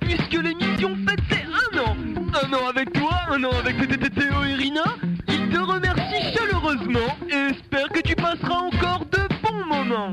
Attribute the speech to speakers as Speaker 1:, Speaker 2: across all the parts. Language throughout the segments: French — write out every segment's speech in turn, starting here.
Speaker 1: puisque l'émission fête un an. Un an avec toi, un an avec Théo et Rina. Ils te remercient chaleureusement et espèrent que tu passeras encore de bons moments.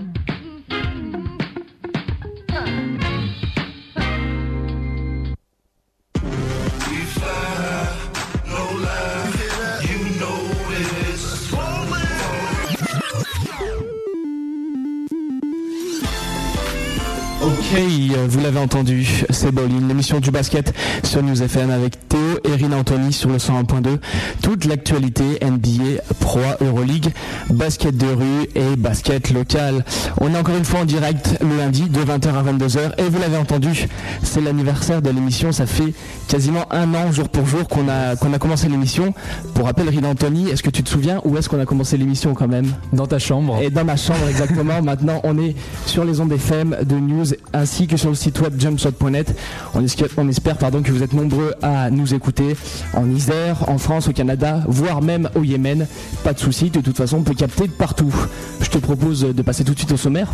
Speaker 2: Euh, vous l'avez entendu, c'est Bowling, l'émission du basket sur News FM avec Théo et Rina Anthony sur le 101.2. Toute l'actualité NBA, Pro, Euroleague, basket de rue et basket local. On est encore une fois en direct le lundi de 20h à 22h et vous l'avez entendu, c'est l'anniversaire de l'émission. Ça fait quasiment un an jour pour jour qu'on a, qu'on a commencé l'émission. Pour rappel, Rina Anthony, est-ce que tu te souviens où est-ce qu'on a commencé l'émission quand même?
Speaker 3: Dans ta chambre.
Speaker 2: Et dans ma chambre exactement. Maintenant, on est sur les ondes FM de News ainsi que sur le site web jumpshot.net. On espère, on espère pardon, que vous êtes nombreux à nous écouter en Isère, en France, au Canada, voire même au Yémen. Pas de souci, de toute façon, on peut capter de partout. Je te propose de passer tout de suite au sommaire.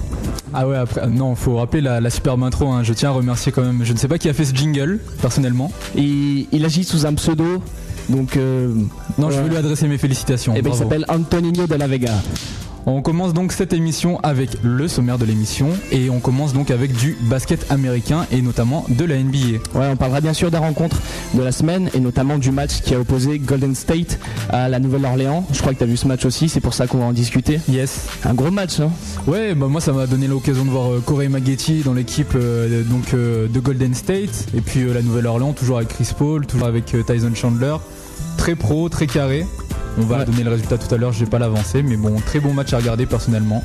Speaker 3: Ah ouais, après, non, faut rappeler la, la superbe intro. hein. Je tiens à remercier quand même. Je ne sais pas qui a fait ce jingle, personnellement.
Speaker 2: Et il agit sous un pseudo, donc euh,
Speaker 3: Non, je veux lui adresser mes félicitations.
Speaker 2: eh ben, il s'appelle Antonino de la Vega.
Speaker 3: On commence donc cette émission avec le sommaire de l'émission et on commence donc avec du basket américain et notamment de la NBA.
Speaker 2: Ouais, on parlera bien sûr des rencontres de la semaine et notamment du match qui a opposé Golden State à la Nouvelle-Orléans. Je crois que tu as vu ce match aussi, c'est pour ça qu'on va en discuter.
Speaker 3: Yes.
Speaker 2: Un gros match, hein
Speaker 3: Ouais, bah moi ça m'a donné l'occasion de voir euh, Corey Maggetti dans l'équipe euh, donc euh, de Golden State et puis euh, la Nouvelle-Orléans toujours avec Chris Paul, toujours avec Tyson Chandler. Très pro, très carré. On va
Speaker 2: Ouais.
Speaker 3: donner le résultat tout à l'heure, je vais pas l'avancer, mais bon, très bon match à regarder personnellement.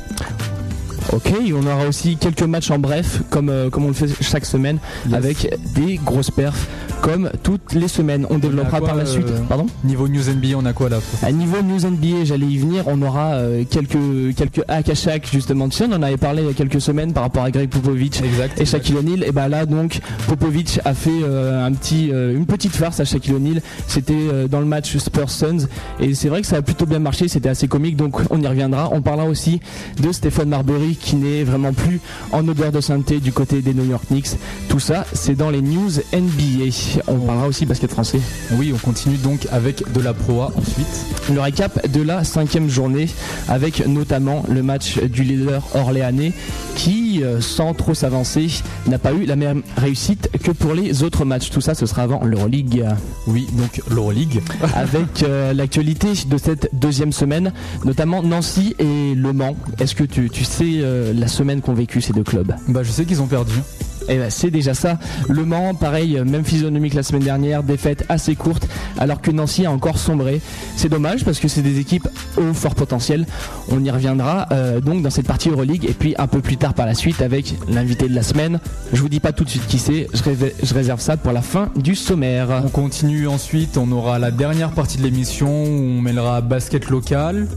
Speaker 2: Ok, on aura aussi quelques matchs en bref, comme, euh, comme on le fait chaque semaine,
Speaker 3: Yes.
Speaker 2: avec des grosses perfs, comme toutes les semaines. On développera
Speaker 3: quoi,
Speaker 2: par la
Speaker 3: euh,
Speaker 2: suite. Pardon
Speaker 3: Niveau News NBA, on a quoi là
Speaker 2: À niveau News NBA, j'allais y venir, on aura euh, quelques, quelques hacks à chaque, justement. Tu sais, on en avait parlé il y a quelques semaines par rapport à Greg Popovich.
Speaker 3: Exact.
Speaker 2: Et Shaquille O'Neal, et bah là donc Popovic a fait euh, un petit, une petite farce à Shaquille O'Neal. C'était dans le match Spurs Suns et c'est vrai que ça a plutôt bien marché. C'était assez comique, donc on y reviendra. On parlera aussi de Stephen Marbury qui n'est vraiment plus en odeur de sainteté du côté des New York Knicks. Tout ça, c'est dans les news NBA. On parlera aussi basket français.
Speaker 3: Oui, on continue donc avec de la proa ensuite.
Speaker 2: Le récap de la cinquième journée avec notamment le match du leader orléanais qui, euh, sans trop s'avancer, n'a pas eu la même réussite que pour les autres matchs. Tout ça, ce sera avant l'Euroleague.
Speaker 3: Oui, donc l'Euroleague.
Speaker 2: Avec euh, l'actualité de cette deuxième semaine, notamment Nancy et Le Mans. Est-ce que tu, tu sais euh, la semaine qu'ont vécu ces deux clubs?
Speaker 3: Bah je sais qu'ils ont perdu.
Speaker 2: Eh ben, c'est déjà ça. Le Mans, pareil, même physionomie que la semaine dernière, défaite assez courte, alors que Nancy a encore sombré. C'est dommage parce que c'est des équipes au fort potentiel. On y reviendra euh, donc dans cette partie Euroleague et puis un peu plus tard par la suite avec l'invité de la semaine. Je vous dis pas tout de suite qui c'est, je réserve ça pour la fin du sommaire.
Speaker 3: On continue ensuite, on aura la dernière partie de l'émission où on mêlera basket local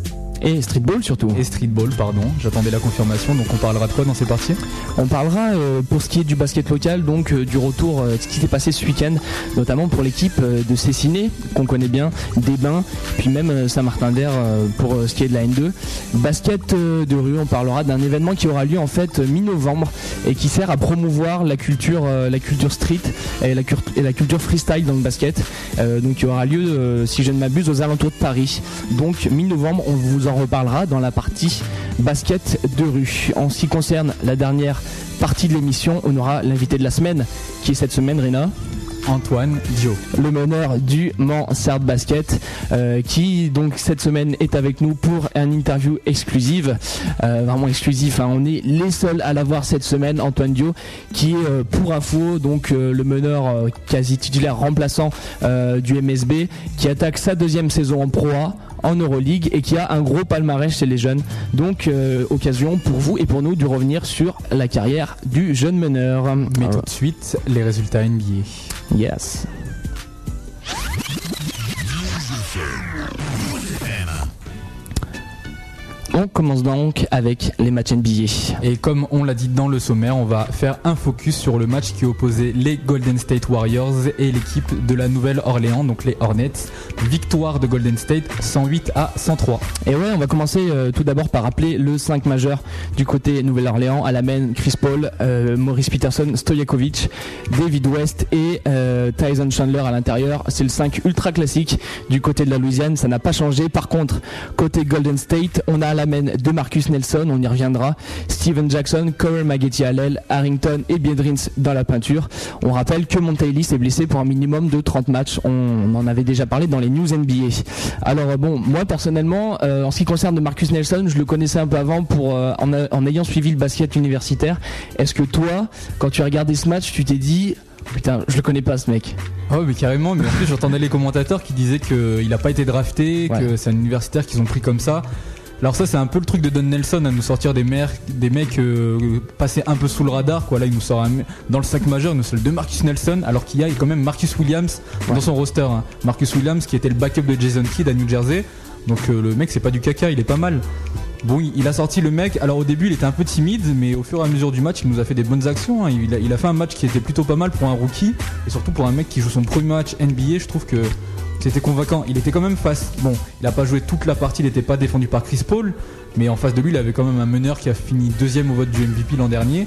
Speaker 2: Et streetball surtout.
Speaker 3: et streetball, pardon. J'attendais la confirmation, donc on parlera de quoi dans ces parties?
Speaker 2: On parlera euh, pour ce qui est du basket local, donc euh, du retour, euh, de ce qui s'est passé ce week-end, notamment pour l'équipe euh, de Cessiné, qu'on connaît bien, des Bains, puis même Saint-Martin-d'Air euh, pour ce qui est de la N2. Basket de rue, on parlera d'un événement qui aura lieu en fait mi-novembre et qui sert à promouvoir la culture, la culture street et la, et la culture freestyle dans le basket. Donc il aura lieu, si je ne m'abuse, aux alentours de Paris. Donc mi-novembre, on vous en reparlera dans la partie basket de rue. En ce qui concerne la dernière partie de l'émission, on aura l'invité de la semaine, qui est cette semaine, Rina,
Speaker 3: Antoine Dio.
Speaker 2: le meneur du Mans Sard Basket, euh, qui donc cette semaine est avec nous pour un interview exclusive, euh, vraiment exclusif. hein. On est les seuls à l'avoir cette semaine, Antoine Dio, qui est euh, pour info donc le meneur quasi titulaire remplaçant du MSB, qui attaque sa deuxième saison en Pro A en Euroleague et qui a un gros palmarès chez les jeunes. Donc euh, occasion pour vous et pour nous de revenir sur la carrière du jeune meneur.
Speaker 3: Mais
Speaker 2: Alors,
Speaker 3: tout de suite, les résultats NBA.
Speaker 2: yes. On commence donc avec les matchs NBA.
Speaker 3: Et comme on l'a dit dans le sommaire, on va faire un focus sur le match qui opposait les Golden State Warriors et l'équipe de la Nouvelle-Orléans, donc les Hornets. Victoire de Golden State 108 à 103.
Speaker 2: Et ouais, on va commencer euh, tout d'abord par rappeler le 5 majeur du côté Nouvelle-Orléans à la main Chris Paul, euh, Maurice Peterson, Stojakovic, David West et euh, Tyson Chandler à l'intérieur. C'est le 5 ultra classique du côté de la Louisiane, ça n'a pas changé. Par contre, côté Golden State, on a la de Marcus Nelson, on y reviendra, Steven Jackson, Corey Maggetti l'aile, Harrington et Biedrins dans la peinture. On rappelle que Montaïlis est blessé pour un minimum de 30 matchs. On en avait déjà parlé dans les news NBA. Alors bon, moi personnellement, euh, en ce qui concerne Marcus Nelson, je le connaissais un peu avant pour euh, en, en ayant suivi le basket universitaire. Est-ce que toi, quand tu as regardé ce match, tu t'es dit Putain, je le connais pas ce mec?
Speaker 3: Oh mais carrément, mais en plus j'entendais les commentateurs qui disaient qu'il n'a pas été drafté, que c'est un universitaire qu'ils ont pris comme ça. Alors ça c'est un peu le truc de Don Nelson à nous sortir des, des mecs euh, passés un peu sous le radar quoi. Là il nous sort dans le 5 majeur, il nous sort le de Marcus Nelson alors qu'il y a quand même Marcus Williams dans son roster. Hein. Marcus Williams qui était le backup de Jason Kidd à New Jersey. Donc euh, le mec c'est pas du caca, il est pas mal. Bon, il a sorti le mec. Alors au début, il était un peu timide, mais au fur et à mesure du match, il nous a fait des bonnes actions. Hein. Il, a, il, a, fait un match qui était plutôt pas mal pour un rookie, et surtout pour un mec qui joue son premier match NBA. Je trouve que c'était convaincant. Il était quand même face. Bon, il a pas joué toute la partie, il n'était pas défendu par Chris Paul, mais en face de lui, il avait quand même un meneur qui a fini deuxième au vote du MVP l'an dernier.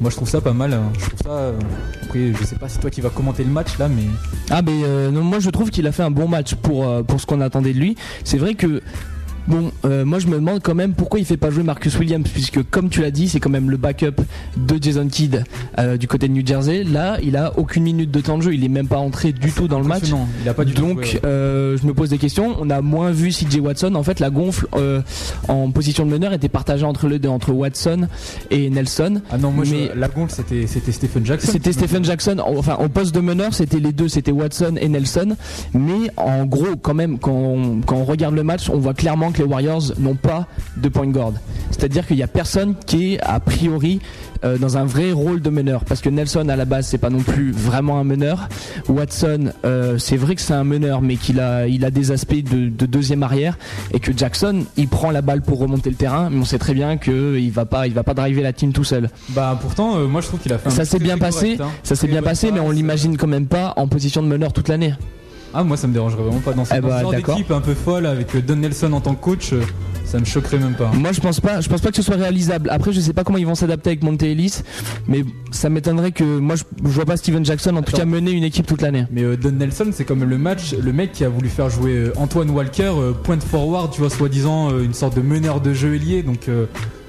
Speaker 3: Moi, je trouve ça pas mal. Hein. Je trouve ça. Euh, après, je sais pas si toi qui vas commenter le match là, mais.
Speaker 2: Ah, mais euh, moi, je trouve qu'il a fait un bon match pour euh, pour ce qu'on attendait de lui. C'est vrai que Bon, euh, moi je me demande quand même pourquoi il fait pas jouer Marcus Williams, puisque comme tu l'as dit, c'est quand même le backup de Jason Kidd euh, du côté de New Jersey. Là, il a aucune minute de temps de jeu, il est même pas entré du tout dans le match.
Speaker 3: Il a pas du
Speaker 2: Donc, euh, je me pose des questions. On a moins vu CJ Watson. En fait, la gonfle en position de meneur était partagée entre les deux, entre Watson et Nelson.
Speaker 3: Ah non, moi mais la gonfle c'était c'était Stephen Jackson.
Speaker 2: C'était Stephen Jackson. Enfin, au poste de meneur, c'était les deux, c'était Watson et Nelson. Mais en gros, quand même, quand quand on regarde le match, on voit clairement les Warriors n'ont pas de point guard. C'est-à-dire qu'il n'y a personne qui est a priori euh, dans un vrai rôle de meneur parce que Nelson à la base c'est pas non plus vraiment un meneur. Watson euh, c'est vrai que c'est un meneur mais qu'il a il a des aspects de, deuxième arrière et que Jackson il prend la balle pour remonter le terrain mais on sait très bien que il va pas il va pas driver la team tout seul.
Speaker 3: Bah pourtant euh, moi je trouve qu'il a fait un
Speaker 2: ça s'est bien passé hein. ça s'est bien passé mais on l'imagine quand même pas en position de meneur toute l'année.
Speaker 3: Ah, moi ça me dérangerait vraiment pas dans cette eh bah, équipe un peu folle avec Don Nelson en tant que coach. Euh, ça me choquerait même pas.
Speaker 2: Moi je pense pas, je pense pas que ce soit réalisable. Après je sais pas comment ils vont s'adapter avec Monte Ellis, mais ça m'étonnerait que moi je, vois pas Steven Jackson en tout cas mener une équipe toute l'année.
Speaker 3: Mais euh, Don Nelson c'est comme le match, le mec qui a voulu faire jouer euh, Antoine Walker point forward, tu vois soi-disant une sorte de meneur de jeu ailier donc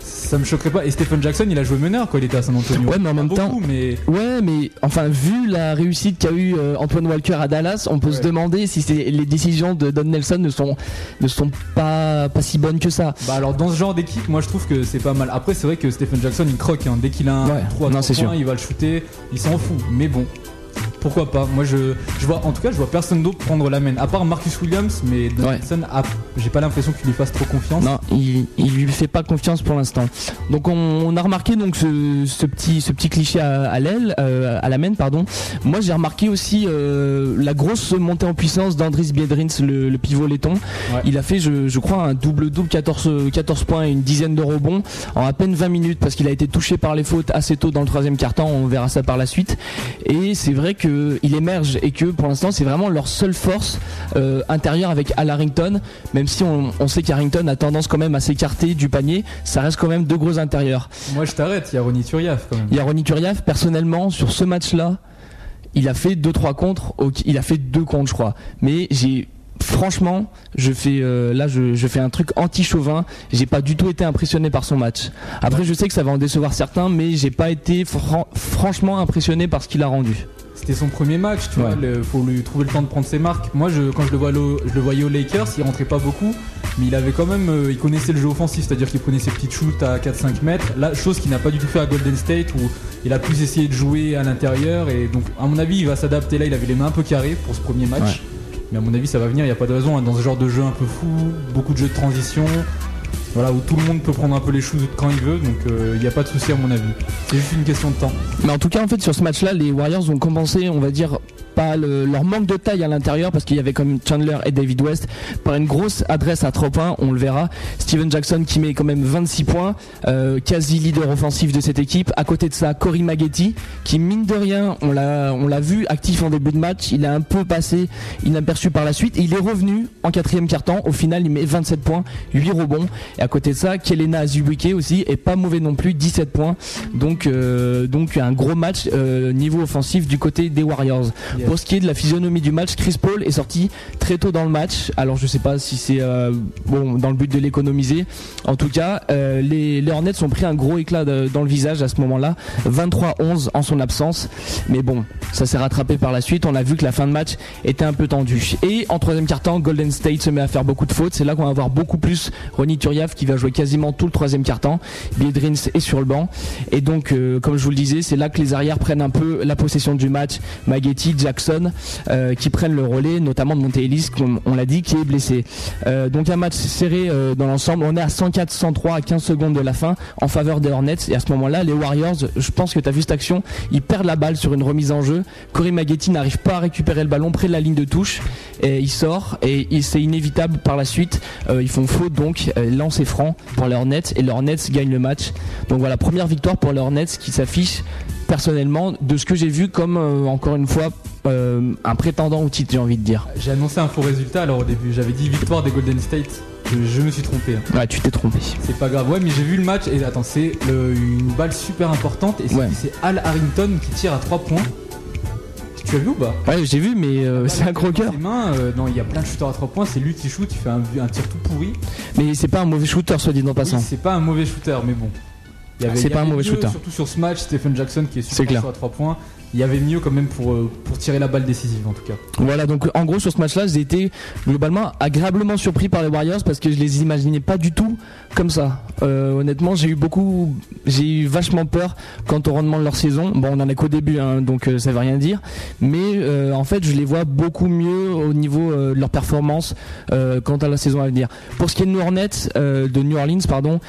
Speaker 3: ça me choquerait pas. Et Stephen Jackson, il a joué meneur quand il était à San Antonio.
Speaker 2: Ouais, mais en même temps, mais... ouais, mais enfin, vu la réussite qu'a eu euh, Antoine Walker à Dallas, on peut se demander si les décisions de Don Nelson ne sont ne sont pas pas si bonnes que ça.
Speaker 3: Bah alors dans ce genre d'équipe, moi je trouve que c'est pas mal. Après, c'est vrai que Stephen Jackson, il croque. Hein. Dès qu'il a un 3 points, il va le shooter. Il s'en fout. Mais bon, pourquoi pas Moi, je, je vois, en tout cas, je vois personne d'autre prendre la main, à part Marcus Williams, mais Donaldson, j'ai pas l'impression qu'il lui fasse trop confiance.
Speaker 2: Non, il, il lui fait pas confiance pour l'instant. Donc, on, a remarqué donc ce, petit, ce petit cliché à, l'aile, euh, à la main, pardon. Moi, j'ai remarqué aussi euh, la grosse montée en puissance d'Andris Biedrins, le, pivot laiton. Il a fait, je, crois, un double-double, 14, 14 points et une dizaine de rebonds en à peine 20 minutes parce qu'il a été touché par les fautes assez tôt dans le troisième quart-temps. On verra ça par la suite. Et c'est vrai que il émerge et que pour l'instant c'est vraiment leur seule force euh, intérieure avec Al Harrington, même si on, sait qu'Harrington a tendance quand même à s'écarter du panier, ça reste quand même deux gros intérieurs.
Speaker 3: Moi je t'arrête, il y a Ronny Turiaf quand même.
Speaker 2: Il y a Ronny Turiaf, personnellement sur ce match-là, il a fait deux trois contre, il a fait deux contre je crois, mais j'ai franchement, je fais euh, là je, fais un truc anti-chauvin. J'ai pas du tout été impressionné par son match. Après, je sais que ça va en décevoir certains, mais j'ai pas été franchement impressionné par ce qu'il a rendu
Speaker 3: c'était son premier match, tu vois, il faut lui trouver le temps de prendre ses marques. Moi, je, quand je le, vois je le voyais aux Lakers, il rentrait pas beaucoup, mais il avait quand même, euh, il connaissait le jeu offensif, c'est-à-dire qu'il prenait ses petites shoots à 4-5 mètres. La chose qu'il n'a pas du tout fait à Golden State, où il a plus essayé de jouer à l'intérieur, et donc, à mon avis, il va s'adapter là. Il avait les mains un peu carrées pour ce premier match, mais à mon avis, ça va venir. Il n'y a pas de raison hein, dans ce genre de jeu un peu fou, beaucoup de jeux de transition voilà, où tout le monde peut prendre un peu les choses quand il veut, donc il euh, n'y a pas de souci à mon avis. C'est juste une question de temps.
Speaker 2: Mais en tout cas, en fait, sur ce match-là, les Warriors ont compensé, on va dire, par leur manque de taille à l'intérieur, parce qu'il y avait comme Chandler et David West, par une grosse adresse à 3 points, on le verra. Steven Jackson qui met quand même 26 points, euh, quasi leader offensif de cette équipe. À côté de ça, Cory Maggetti, qui mine de rien, on l'a, vu actif en début de match, il a un peu passé inaperçu par la suite, et il est revenu en quatrième quart-temps. Au final, il met 27 points, 8 rebonds. À côté de ça, Kelena Azubuike aussi est pas mauvais non plus, 17 points. Donc, euh, donc un gros match euh, niveau offensif du côté des Warriors. Pour ce qui est de la physionomie du match, Chris Paul est sorti très tôt dans le match. Alors je sais pas si c'est euh, bon dans le but de l'économiser. En tout cas, les, les, Hornets ont pris un gros éclat dans le visage à ce moment-là. 23-11 en son absence. Mais bon, ça s'est rattrapé par la suite. On a vu que la fin de match était un peu tendue. Et en troisième quart-temps, Golden State se met à faire beaucoup de fautes. C'est là qu'on va avoir beaucoup plus Ronnie Turiaf qui va jouer quasiment tout le troisième quart-temps. Biedrins est sur le banc. Et donc, euh, comme je vous le disais, c'est là que les arrières prennent un peu la possession du match. Maggetti, Jackson, euh, qui prennent le relais, notamment de Monte Ellis, comme on l'a dit, qui est blessé. Euh, donc un match serré dans l'ensemble. On est à 104-103 à 15 secondes de la fin en faveur des Hornets. Et à ce moment-là, les Warriors, je pense que tu as vu cette action, ils perdent la balle sur une remise en jeu. Corey Maggetti n'arrive pas à récupérer le ballon près de la ligne de touche. Il sort et c'est inévitable par la suite. ils font faute donc, lance et franc pour les Hornets et les Hornets gagnent le match. Donc voilà, première victoire pour les Hornets qui s'affiche personnellement de ce que j'ai vu comme euh, encore une fois euh, un prétendant au titre j'ai envie de dire.
Speaker 3: J'ai annoncé un faux résultat alors au début j'avais dit victoire des Golden State. Je, me suis trompé.
Speaker 2: Hein. Ouais, tu t'es trompé.
Speaker 3: C'est pas grave. Ouais, mais j'ai vu le match et attends, c'est une balle super importante et c'est Al Harrington qui tire à 3 points. Tu as vu ou pas
Speaker 2: Ouais, j'ai vu, mais euh, c'est un croqueur.
Speaker 3: mains, euh, non, il y a plein de shooters à 3 points. C'est lui qui shoot, il fait un, tir tout pourri.
Speaker 2: Mais c'est pas un mauvais shooter, soit dit en passant.
Speaker 3: c'est pas un mauvais shooter, mais bon.
Speaker 2: C'est pas un mauvais shooter.
Speaker 3: Surtout sur ce match, Stephen Jackson qui est super clair. à 3 points il y avait mieux quand même pour, euh, pour tirer la balle décisive en tout cas.
Speaker 2: Voilà, donc en gros sur ce match-là, j'ai été globalement agréablement surpris par les Warriors parce que je les imaginais pas du tout comme ça. Euh, honnêtement, j'ai eu beaucoup, j'ai eu vachement peur quant au rendement de leur saison. Bon, on en est qu'au début, hein, donc euh, ça veut rien dire. Mais en fait, je les vois beaucoup mieux au niveau de leur performance quant à la saison à venir. Pour ce qui est de New Orleans, de New Orleans, pardon,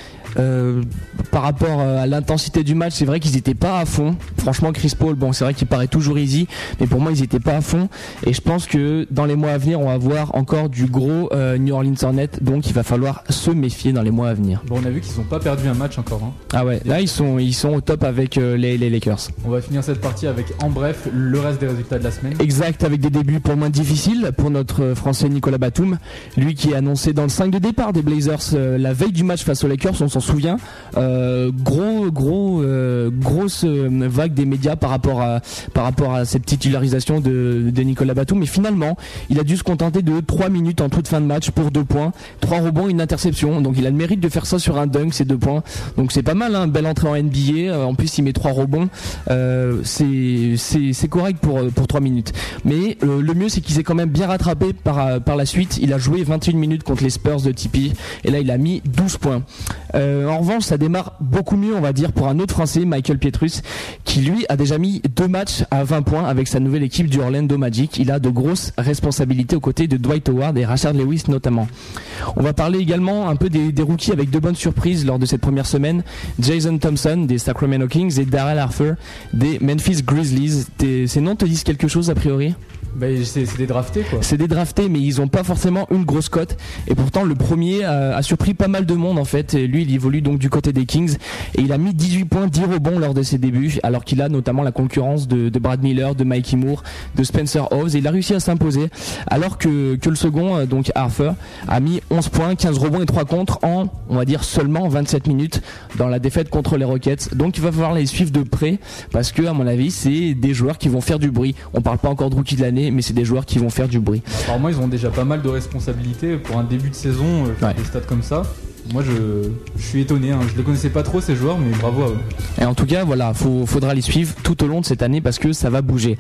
Speaker 2: par rapport à l'intensité du match, c'est vrai qu'ils étaient pas à fond. Franchement, Chris Paul, bon, c'est vrai qui paraît toujours easy, mais pour moi ils étaient pas à fond. Et je pense que dans les mois à venir, on va voir encore du gros euh, New Orleans Hornet, donc il va falloir se méfier dans les mois à venir.
Speaker 3: Bon, on a vu qu'ils n'ont pas perdu un match encore. Hein.
Speaker 2: Ah ouais, là ils sont ils sont au top avec euh, les, les, Lakers.
Speaker 3: On va finir cette partie avec en bref le reste des résultats de la semaine.
Speaker 2: Exact, avec des débuts pour moins difficiles pour notre français Nicolas Batum, lui qui est annoncé dans le 5 de départ des Blazers euh, la veille du match face aux Lakers, on s'en souvient. gros gros grosse vague des médias par rapport à par rapport à cette titularisation de, Nicolas Batum. Mais finalement, il a dû se contenter de 3 minutes en toute fin de match pour 2 points, 3 rebonds, une interception. Donc il a le mérite de faire ça sur un dunk, ces 2 points. Donc c'est pas mal, hein, belle entrée en NBA. Euh, en plus, il met 3 rebonds. Euh, c'est correct pour, pour 3 minutes. Mais euh, le mieux, c'est qu'il s'est quand même bien rattrapé par, par la suite. Il a joué 21 minutes contre les Spurs de Tipeee. Et là, il a mis 12 points. en revanche, ça démarre beaucoup mieux, on va dire, pour un autre Français, Michael Pietrus, qui lui a déjà mis deux matchs à 20 points avec sa nouvelle équipe du Orlando Magic. Il a de grosses responsabilités aux côtés de Dwight Howard et Rashard Lewis notamment. On va parler également un peu des, rookies avec de bonnes surprises lors de cette première semaine. Jason Thompson des Sacramento Kings et Darrell Harper des Memphis Grizzlies. Ces noms te disent quelque chose a priori?
Speaker 3: Bah, c'est des draftés quoi.
Speaker 2: C'est des draftés, mais ils ont pas forcément une grosse cote. Et pourtant, le premier a, surpris pas mal de monde en fait. Lui, il évolue donc du côté des Kings et il a mis 18 points, 10 rebonds lors de ses débuts, alors qu'il a notamment la concurrence de, Brad Miller, de Mikey Moore, de Spencer Hobbs. Et il a réussi à s'imposer, alors que, que le second, euh, donc Arthur, a mis 11 points, 15 rebonds et 3 contre en, on va dire, seulement 27 minutes dans la défaite contre les Rockets. Donc il va falloir les suivre de près parce que, à mon avis, c'est des joueurs qui vont faire du bruit. On parle pas encore de rookie de l'année mais c'est des joueurs qui vont faire du bruit.
Speaker 3: Apparemment, ils ont déjà pas mal de responsabilités pour un début de saison, euh, faire des stats comme ça. Moi, je, suis étonné. Hein. Je ne connaissais pas trop ces joueurs, mais bravo à eux.
Speaker 2: Et en tout cas, voilà, faut, faudra les suivre tout au long de cette année parce que ça va bouger.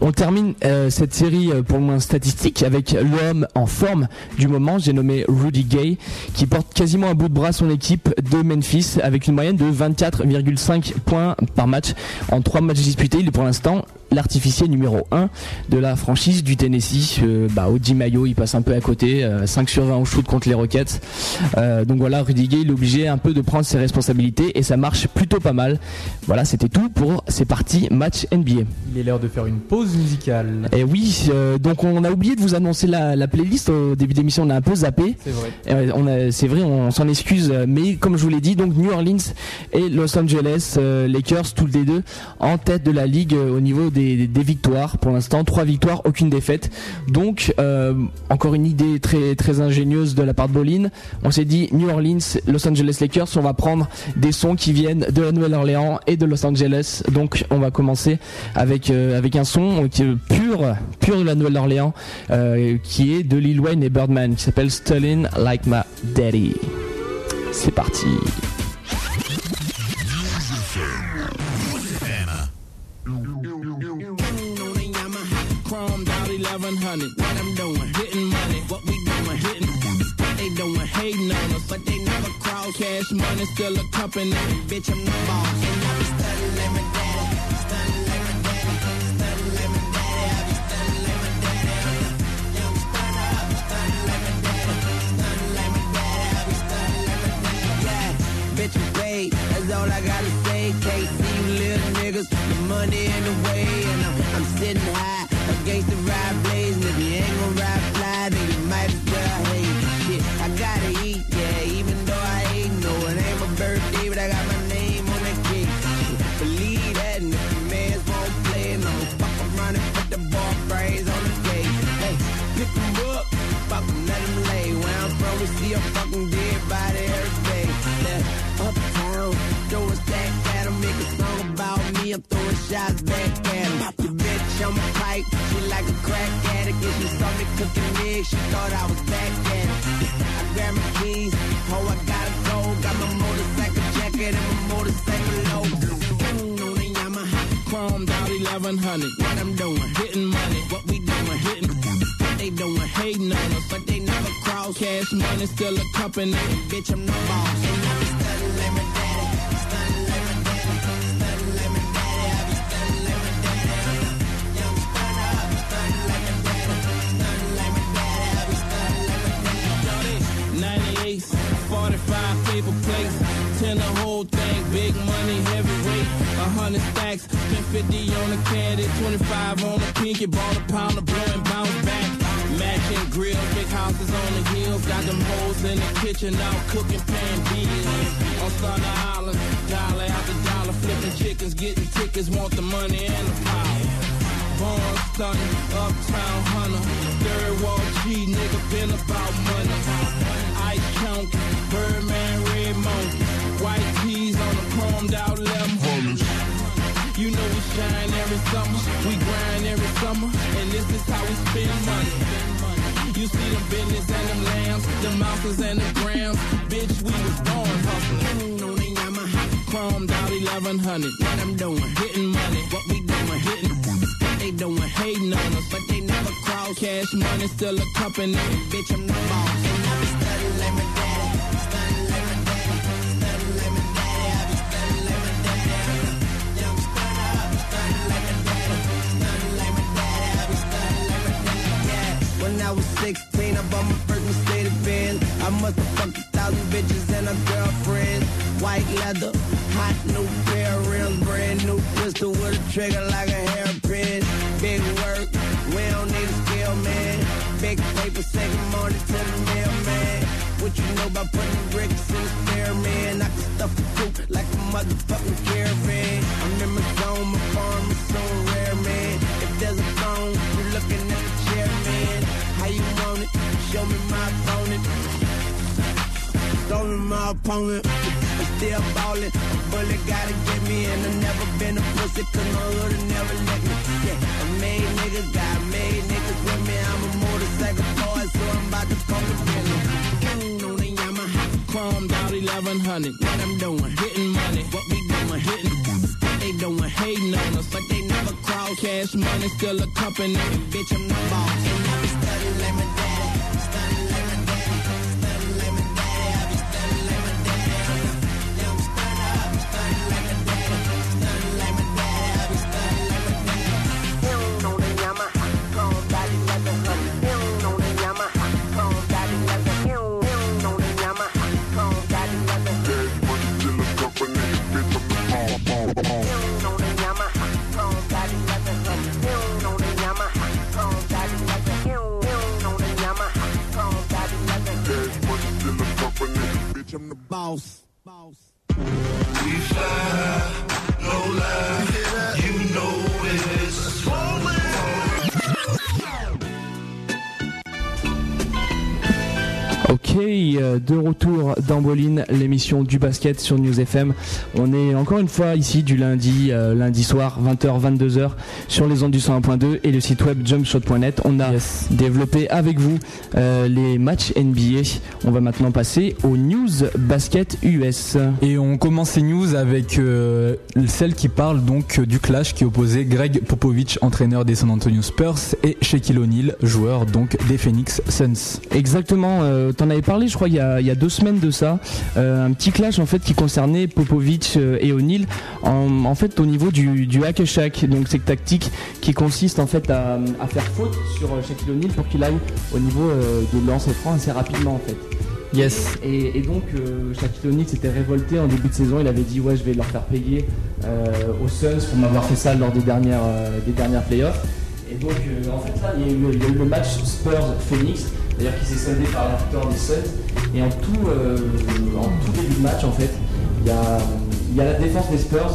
Speaker 2: On termine euh, cette série euh, pour le moins statistique avec l'homme en forme du moment. J'ai nommé Rudy Gay, qui porte quasiment un bout de bras son équipe de Memphis avec une moyenne de 24,5 points par match en trois matchs disputés. Il est pour l'instant
Speaker 4: l'artificier numéro 1 de la franchise du Tennessee. Euh, bah, Audi Mayo, il passe un peu à côté, 5 sur 20 au shoot contre les Rockets. donc voilà, Rudy Gay, il est obligé un peu de prendre ses responsabilités et ça marche plutôt pas mal. Voilà, c'était tout pour ces parties match NBA.
Speaker 3: Il est l'heure de faire une pause musicale.
Speaker 4: Et oui, donc on a oublié de vous annoncer la, playlist au début d'émission, on a un peu zappé.
Speaker 3: C'est vrai.
Speaker 4: on c'est vrai, on, s'en excuse, mais comme je vous l'ai dit, donc New Orleans et Los Angeles Lakers, tous les deux, en tête de la ligue au niveau des, victoires. Pour l'instant, trois victoires, aucune défaite. Donc, euh, encore une idée très très ingénieuse de la part de Bolin. On s'est dit New Orleans, Los Angeles Lakers, on va prendre des sons qui viennent de la Nouvelle-Orléans et de Los Angeles. Donc, on va commencer avec euh, avec un son qui est pur pur de la Nouvelle-Orléans, euh, qui est de Lil Wayne et Birdman, qui s'appelle Stalin Like My Daddy. C'est parti. What I'm doing, getting money. What we doing, hitting. What they doing, hating on us, but they never cross. Cash money, still a company. Bitch, I'm the boss. And I be studying like my daddy. Studying like my daddy. Studying like my daddy. I be studying like my daddy. Young stunner, I be studying my daddy. Yeah, bitch, I'm. That's all I gotta say. Can't see you little niggas. The money in the way, and I'm, I'm sitting high body every day. Yeah, uptown, throw a stack at them, make a song about me, I'm throwing shots back at them on my pipe. She like a crack addict. If she saw me cooking eggs, she thought I was back at it. I grabbed my keys. Oh, I gotta go. Got my motorcycle jacket and my motorcycle logo. On the Yamaha, chromed out 1100. What I'm doing, hitting money. What they doing, hating on us, but they never cross. Cash money, still a company. Bitch, I'm no boss. And I'm studying like my daddy. Studying like my daddy. Studying like my daddy. I be studying like my daddy. 45 paper plates. Ten the whole thing, big money, heavyweight. A hundred stacks, spent 50 on the candy, 25 on the pinky, bought a pound of blow and bounce back. Matching grills, big houses on the hills, got them hoes in the kitchen now cooking pan beans. On Thunder Island, dollar after dollar, flipping chickens, getting tickets, want the money and the power. Born stunting, uptown hunter, third wall G, nigga been about money. Ice chunk, Birdman, Red Monkey. White tees on the chromed out lemon. You know we shine every summer, we grind every summer, and this is how we spend money business and them lambs, the mountains and the grams. Bitch, we was born hustling. On the Yamaha, chrome out 1100. What I'm doing, hitting money. What we doing, hitting money. They doing hating on us, but they never cross. Cash money still a company. Bitch, I'm the boss. I be like my daddy. Like my daddy. Like my daddy. I be like my daddy. When I was I bought my first Mercedes Benz. I must have fucked a thousand bitches and a girlfriend. White leather, hot new pair of rims, brand new pistol with a trigger like a hairpin. Big work, we don't need a skill, man. Big paper, second morning to the mailman. What you know about putting bricks in the stair, man? I can stuff a coupe like a motherfucking caravan. I'm in my zone, my farm Show me my opponent. Show me my opponent. I'm still ballin'. A bullet gotta get me, and I never been a pussy, cause my hood never let me. Yeah, made niggas, got made niggas with me. I'm a motorcycle boy, so I'm about to call it Bentley. On the Yamaha, chromed out 1100. What I'm doing, hitting money. What we doing, hitting. They doing, hating on us, but they never cross. Cash money, still a company. Bitch, I'm the boss. And I be studying like my daddy.
Speaker 5: Bitch, I'm the boss. boss.
Speaker 6: We fly, no lie.
Speaker 2: Ok, euh, de retour dans Boline, l'émission du basket sur News FM. On est encore une fois ici du lundi, euh, lundi soir, 20h, 22h, sur les ondes du 101.2 et le site web jumpshot.net. On a
Speaker 3: Yes.
Speaker 2: développé avec vous euh, les matchs NBA. On va maintenant passer aux news basket US.
Speaker 3: Et on commence ces news avec euh, celle qui parle donc du clash qui opposait Greg Popovich, entraîneur des San Antonio Spurs, et Shaquille O'Neal, joueur donc des Phoenix Suns.
Speaker 2: Exactement, t'en avais parlé je crois il y a, il y a deux semaines de ça, Euh, un petit clash en fait qui concernait Popovic euh, et O'Neal en, en fait au niveau du, du hack and shack, donc cette tactique qui consiste en fait à, à faire faute sur euh, Shaquille O'Neal pour qu'il aille au niveau euh, de lancer franc assez rapidement en fait.
Speaker 3: Yes.
Speaker 2: Et, et donc euh, Shaquille O'Neal s'était révolté en début de saison, il avait dit ouais je vais leur faire payer euh, aux Suns pour m'avoir fait ça lors des dernières, euh, des dernières playoffs. Et donc en fait là il y, a eu, il y a eu le match Spurs-Phoenix, d'ailleurs qui s'est soldé par la victoire des Suns. Et en tout, euh, en tout début de match en fait, il y a, la défense des Spurs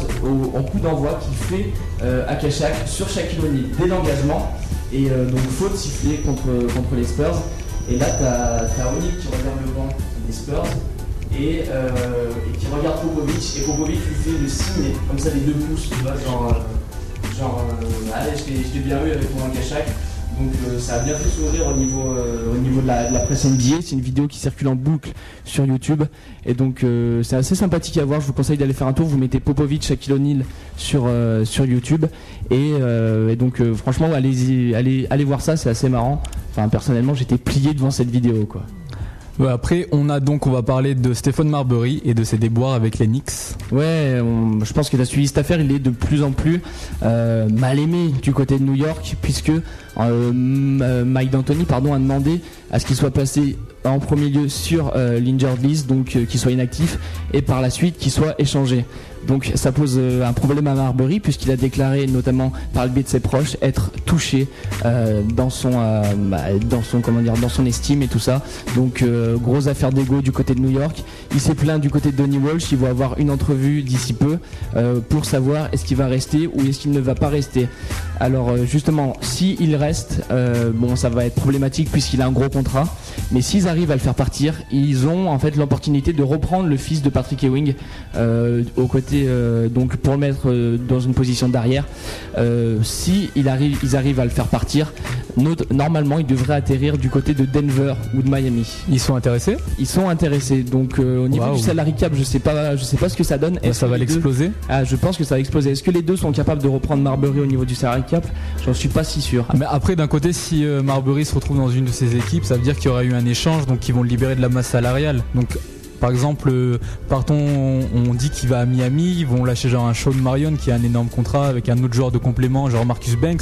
Speaker 2: en coup d'envoi qui fait euh, Akashak sur Shaquille O'Neal dès l'engagement. Et euh, donc faute sifflée contre, contre les Spurs. Et là, t'as as qui regarde le banc des Spurs et, euh, et qui regarde Popovic. Et Popovic lui fait le signe, comme ça, les deux pouces, tu vois, genre, genre allez, je t'ai- bien eu avec mon Akashak. Donc euh, ça a bien fait sourire au niveau, euh, au niveau de, la, de la presse NBA. C'est une vidéo qui circule en boucle sur YouTube. Et donc euh, c'est assez sympathique à voir. Je vous conseille d'aller faire un tour. Vous mettez Popovic, Shaquille O'Neal sur, sur YouTube. Et, et donc franchement, allez, allez, allez voir ça. C'est assez marrant. Enfin personnellement, j'étais plié devant cette vidéo. quoi.
Speaker 3: Ouais, après, on a donc, on va parler de Stéphane Marbury et de ses déboires avec les Knicks.
Speaker 2: Ouais, je pense que as suivi cette affaire, il est de plus en plus euh, mal aimé du côté de New York, puisque euh, euh, Mike D'Antoni pardon, a demandé à ce qu'il soit placé en premier lieu sur euh, l'injured list, donc euh, qu'il soit inactif, et par la suite qu'il soit échangé. Donc ça pose euh, un problème à Marbury, puisqu'il a déclaré, notamment par le biais de ses proches, être touché euh, dans son, euh, bah, dans son, comment dire, dans son estime et tout ça. Donc grosse affaire d'ego du côté de New York. Il s'est plaint du côté de Donny Walsh. Il va avoir une entrevue d'ici peu pour savoir est-ce qu'il va rester ou est-ce qu'il ne va pas rester. Alors justement, si il reste, bon, ça va être problématique puisqu'il a un gros contrat. Mais s'ils arrivent à le faire partir, ils ont en fait l'opportunité de reprendre le fils de Patrick Ewing euh, au euh, donc pour le mettre euh, dans une position d'arrière. Euh, si il arrive, ils arrivent à le faire partir, normalement il devrait atterrir du côté de Denver ou de Miami.
Speaker 3: Ils sont intéressés?
Speaker 2: Ils sont intéressés. Donc au niveau du salary cap, je sais pas, je sais pas ce que ça donne.
Speaker 3: Bah, Ça va
Speaker 2: deux-
Speaker 3: l'exploser?
Speaker 2: Ah, je pense que ça va exploser. Est-ce que les deux sont capables de reprendre Marbury au niveau du salary cap? J'en suis pas si sûr.
Speaker 3: Mais après, d'un côté, si Marbury se retrouve dans une de ces équipes, ça veut dire qu'il y aura eu un échange, donc ils vont le libérer de la masse salariale. Donc, par exemple, euh, partons, on, dit qu'il va à Miami, ils vont lâcher genre un Sean Marion qui a un énorme contrat avec un autre joueur de complément, genre Marcus Banks,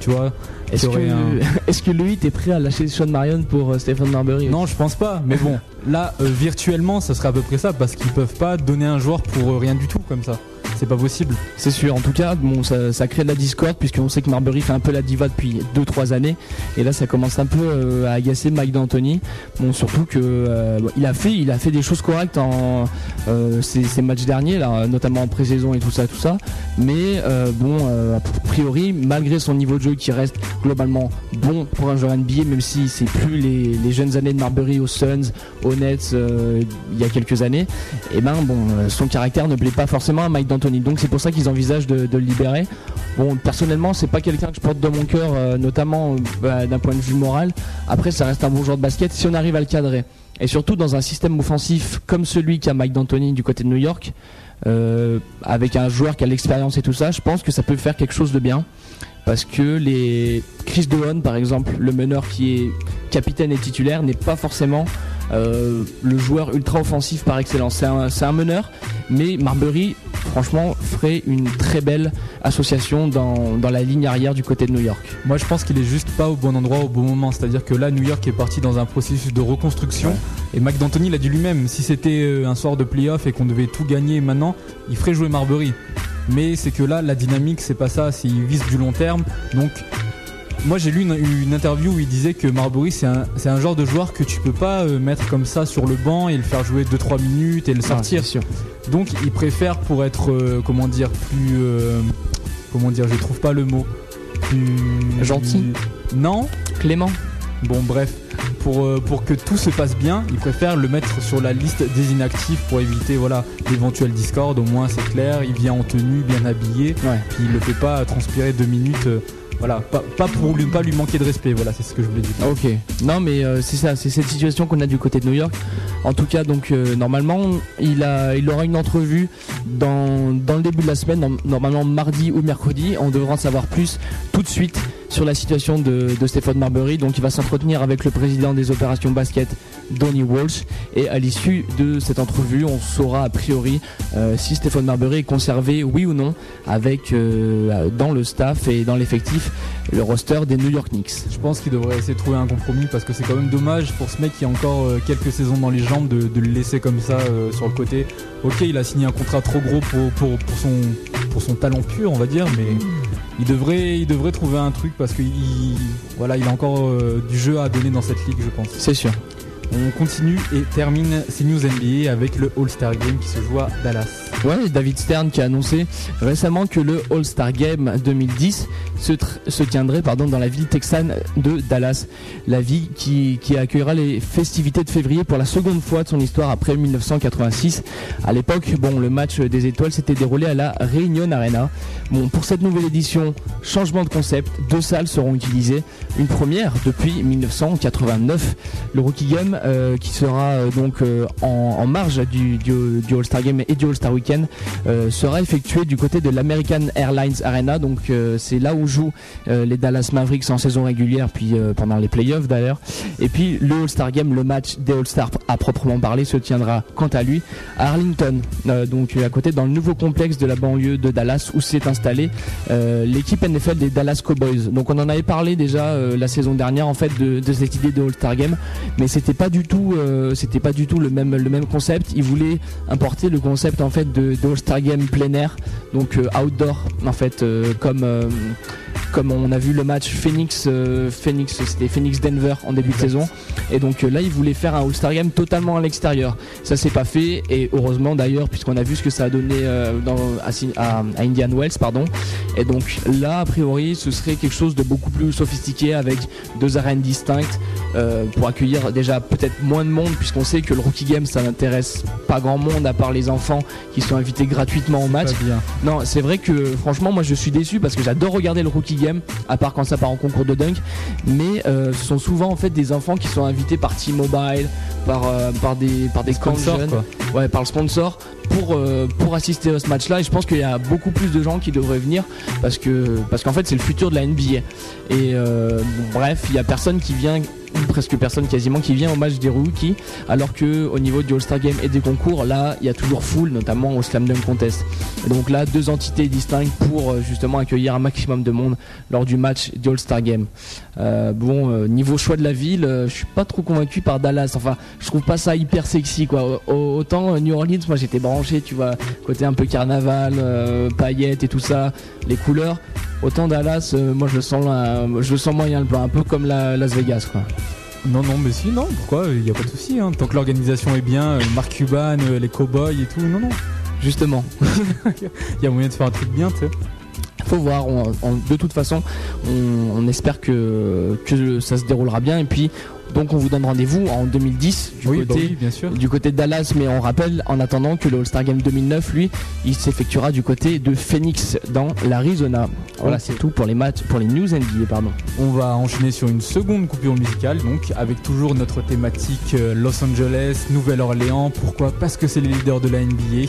Speaker 3: tu vois.
Speaker 2: Est-ce que,
Speaker 3: un-
Speaker 2: est-ce que lui, t'es prêt à lâcher Sean Marion pour euh, Stephen Marbury
Speaker 3: Non, je pense pas. Mais bon, là, euh, virtuellement, ça serait à peu près ça, parce qu'ils peuvent pas donner un joueur pour rien du tout comme ça. C'est pas possible.
Speaker 2: C'est sûr, en tout cas, bon, ça, crée de la discorde puisqu'on sait que Marbury fait un peu la diva depuis 2-3 années et là ça commence un peu euh, à agacer Mike D'Antoni. Bon, surtout que euh, il a fait, il a fait des choses correctes en euh, ces, matchs derniers, là, notamment en pré-saison et tout ça, tout ça. Mais bon, a priori, malgré son niveau de jeu qui reste globalement bon pour un joueur NBA, même si c'est plus les, les jeunes années de Marbury aux Suns, aux Nets il y a quelques années, et ben bon, son caractère ne plaît pas forcément à Mike D'Antoni. Donc c'est pour ça qu'ils envisagent de, le libérer. Bon, personnellement, c'est pas quelqu'un que je porte dans mon cœur, euh, notamment euh, bah, d'un point de vue moral. Après, ça reste un bon joueur de basket si on arrive à le cadrer. Et surtout dans un système offensif comme celui qu'a Mike D'Antoni du côté de New York, euh, avec un joueur qui a l'expérience et tout ça, je pense que ça peut faire quelque chose de bien. Parce que les Chris Dehaene, par exemple, le meneur qui est capitaine et titulaire, n'est pas forcément le joueur ultra offensif par excellence. C'est un, c'est un meneur, mais Marbury, franchement, ferait une très belle association dans, dans la ligne arrière du côté de New York.
Speaker 3: Moi, je pense qu'il est juste pas au bon endroit au bon moment. C'est-à-dire que là, New York est parti dans un processus de reconstruction. Et Mac D'Antoni l'a dit lui-même. Si c'était euh, un soir de playoff et qu'on devait tout gagner maintenant, il ferait jouer Marbury. Mais c'est que là, la dynamique, c'est pas ça. S'il vise du long terme, donc moi j'ai lu une, une interview où il disait que Marbury c'est un, un genre de joueur que tu peux pas euh, mettre comme ça sur le banc et le faire jouer 2-3 minutes et le sortir.
Speaker 2: Ah, sûr.
Speaker 3: Donc il préfère pour être euh, comment dire plus euh, comment dire je trouve pas le mot plus
Speaker 2: Gentil
Speaker 3: Non.
Speaker 2: Clément
Speaker 3: Bon bref pour pour que tout se passe bien, il préfère le mettre sur la liste des inactifs pour éviter voilà l'éventuel discorde. Au moins c'est clair, il vient en tenue, bien habillé,
Speaker 2: Ouais.
Speaker 3: puis il le fait pas transpirer deux minutes. Voilà, pas, pour lui pas lui manquer de respect. Voilà, c'est ce que je voulais dire.
Speaker 2: Ok. Non, mais euh, c'est ça, c'est cette situation qu'on a du côté de New York. En tout cas, donc euh, normalement, il a, il aura une entrevue dans, le début de la semaine, norm- normalement mardi ou mercredi. On devra en savoir plus tout de suite sur la situation de, Stéphane Marbury. Donc, il va s'entretenir avec le président des opérations basket, Donny Walsh. Et à l'issue de cette entrevue, on saura a priori euh, si Stéphane Marbury est conservé, oui ou non, avec euh, dans le staff et dans l'effectif le roster des New York Knicks.
Speaker 3: Je pense qu'il devrait essayer de trouver un compromis parce que c'est quand même dommage pour ce mec qui a encore euh, quelques saisons dans les jambes de, le laisser comme ça sur le côté. Ok, il a signé un contrat trop gros son, pour son talent pur, on va dire, mais il devrait, trouver un truc parce qu'il voilà, il a encore euh, du jeu à donner dans cette ligue, je pense.
Speaker 2: C'est sûr.
Speaker 3: On continue et termine ces news NBA avec le All-Star Game qui se joue à Dallas.
Speaker 2: Ouais, David Stern qui a annoncé récemment que le All-Star Game 2010 se, tiendrait pardon, dans la ville texane de Dallas. La ville qui, qui accueillera les festivités de février pour la seconde fois de son histoire après 1986. À l'époque, bon, le match des étoiles s'était déroulé à la Réunion Arena. Bon, pour cette nouvelle édition, changement de concept, deux salles seront utilisées. Une première depuis 1989. Le Rookie Game euh, qui sera euh, donc euh, en, marge du, du, All-Star Game et du All-Star Weekend sera effectué du côté de l'American Airlines Arena. Donc c'est là où jouent les Dallas Mavericks en saison régulière, puis pendant les playoffs d'ailleurs. Et puis le All-Star Game, le match des All-Stars à proprement parler, se tiendra quant à lui à Arlington, donc à côté dans le nouveau complexe de la banlieue de Dallas où s'est installée l'équipe NFL des Dallas Cowboys. Donc on en avait parlé déjà la saison dernière en fait de, de cette idée de All-Star Game, mais c'était pas du tout, euh, c'était pas du tout le même le même concept. Ils voulaient importer le concept en fait de, de All-Star Game plein air, donc euh, outdoor en fait, euh, comme comme on a vu le match Phoenix, euh, Phoenix, c'était Phoenix Denver en début de saison, et donc euh, là ils voulaient faire un All-Star Game totalement à l'extérieur. Ça s'est pas fait, et heureusement d'ailleurs puisqu'on a vu ce que ça a donné euh, dans, à, Sin- à- à Indian Wells, pardon. Et donc là a priori ce serait quelque chose de beaucoup plus sophistiqué avec deux arènes distinctes pour accueillir déjà peut-être moins de monde puisqu'on sait que le Rookie Game ça n'intéresse pas grand monde à part les enfants qui sont invités gratuitement au match.
Speaker 3: Bien.
Speaker 2: Non, c'est vrai que franchement, moi je suis déçu parce que j'adore regarder le Rookie Game, à part quand ça part en concours de dunk. Mais euh, ce sont souvent en fait des enfants qui sont invités par T-Mobile, par, euh, par des, par des camps de
Speaker 3: Sponsor,
Speaker 2: jeunes,
Speaker 3: quoi.
Speaker 2: ouais, par le sponsor, pour, euh, pour assister à ce match-là. Et je pense qu'il y a beaucoup plus de gens qui devraient venir parce que parce qu'en fait c'est le futur de la NBA. Et bon, bref, il y a personne qui vient presque personne quasiment qui vient au match des rookies alors que au niveau du All-Star Game et des concours là il y a toujours full notamment au Slam Dunk Contest. Donc là deux entités distinctes pour euh, justement accueillir un maximum de monde lors du match du All-Star Game. Euh, bon euh, niveau choix de la ville je suis pas trop convaincu par Dallas. Enfin je trouve pas ça hyper sexy quoi. Au- autant New Orleans moi j'étais branché tu vois. Côté un peu carnaval paillettes et tout ça les couleurs. Autant Dallas moi je le sens là, je le sens moyen le plan. Un peu comme la Las Vegas quoi
Speaker 3: Non, non, mais si, non, pourquoi Il n'y a pas de souci. Hein. Tant que l'organisation est bien, euh, Mark Cuban, euh, les cowboys et tout, non, non.
Speaker 2: justement
Speaker 3: Il y a moyen de faire un truc bien, tu sais.
Speaker 2: faut voir. On- on- de toute façon, on, on espère que, que ça se déroulera bien. Et puis, donc, on vous donne rendez-vous en 2010 du
Speaker 3: Oui, bah
Speaker 2: côté.
Speaker 3: oui, bien sûr.
Speaker 2: Du côté de Dallas, mais on rappelle en attendant que le All-Star Game 2009, lui, il s'effectuera du côté de Phoenix dans l'Arizona. Voilà, c'est tout pour les matchs, pour les news NBA, pardon.
Speaker 3: On va enchaîner sur une seconde coupure musicale, donc avec toujours notre thématique euh, Los Angeles, Nouvelle-Orléans. Pourquoi? Parce que c'est les leaders de la NBA.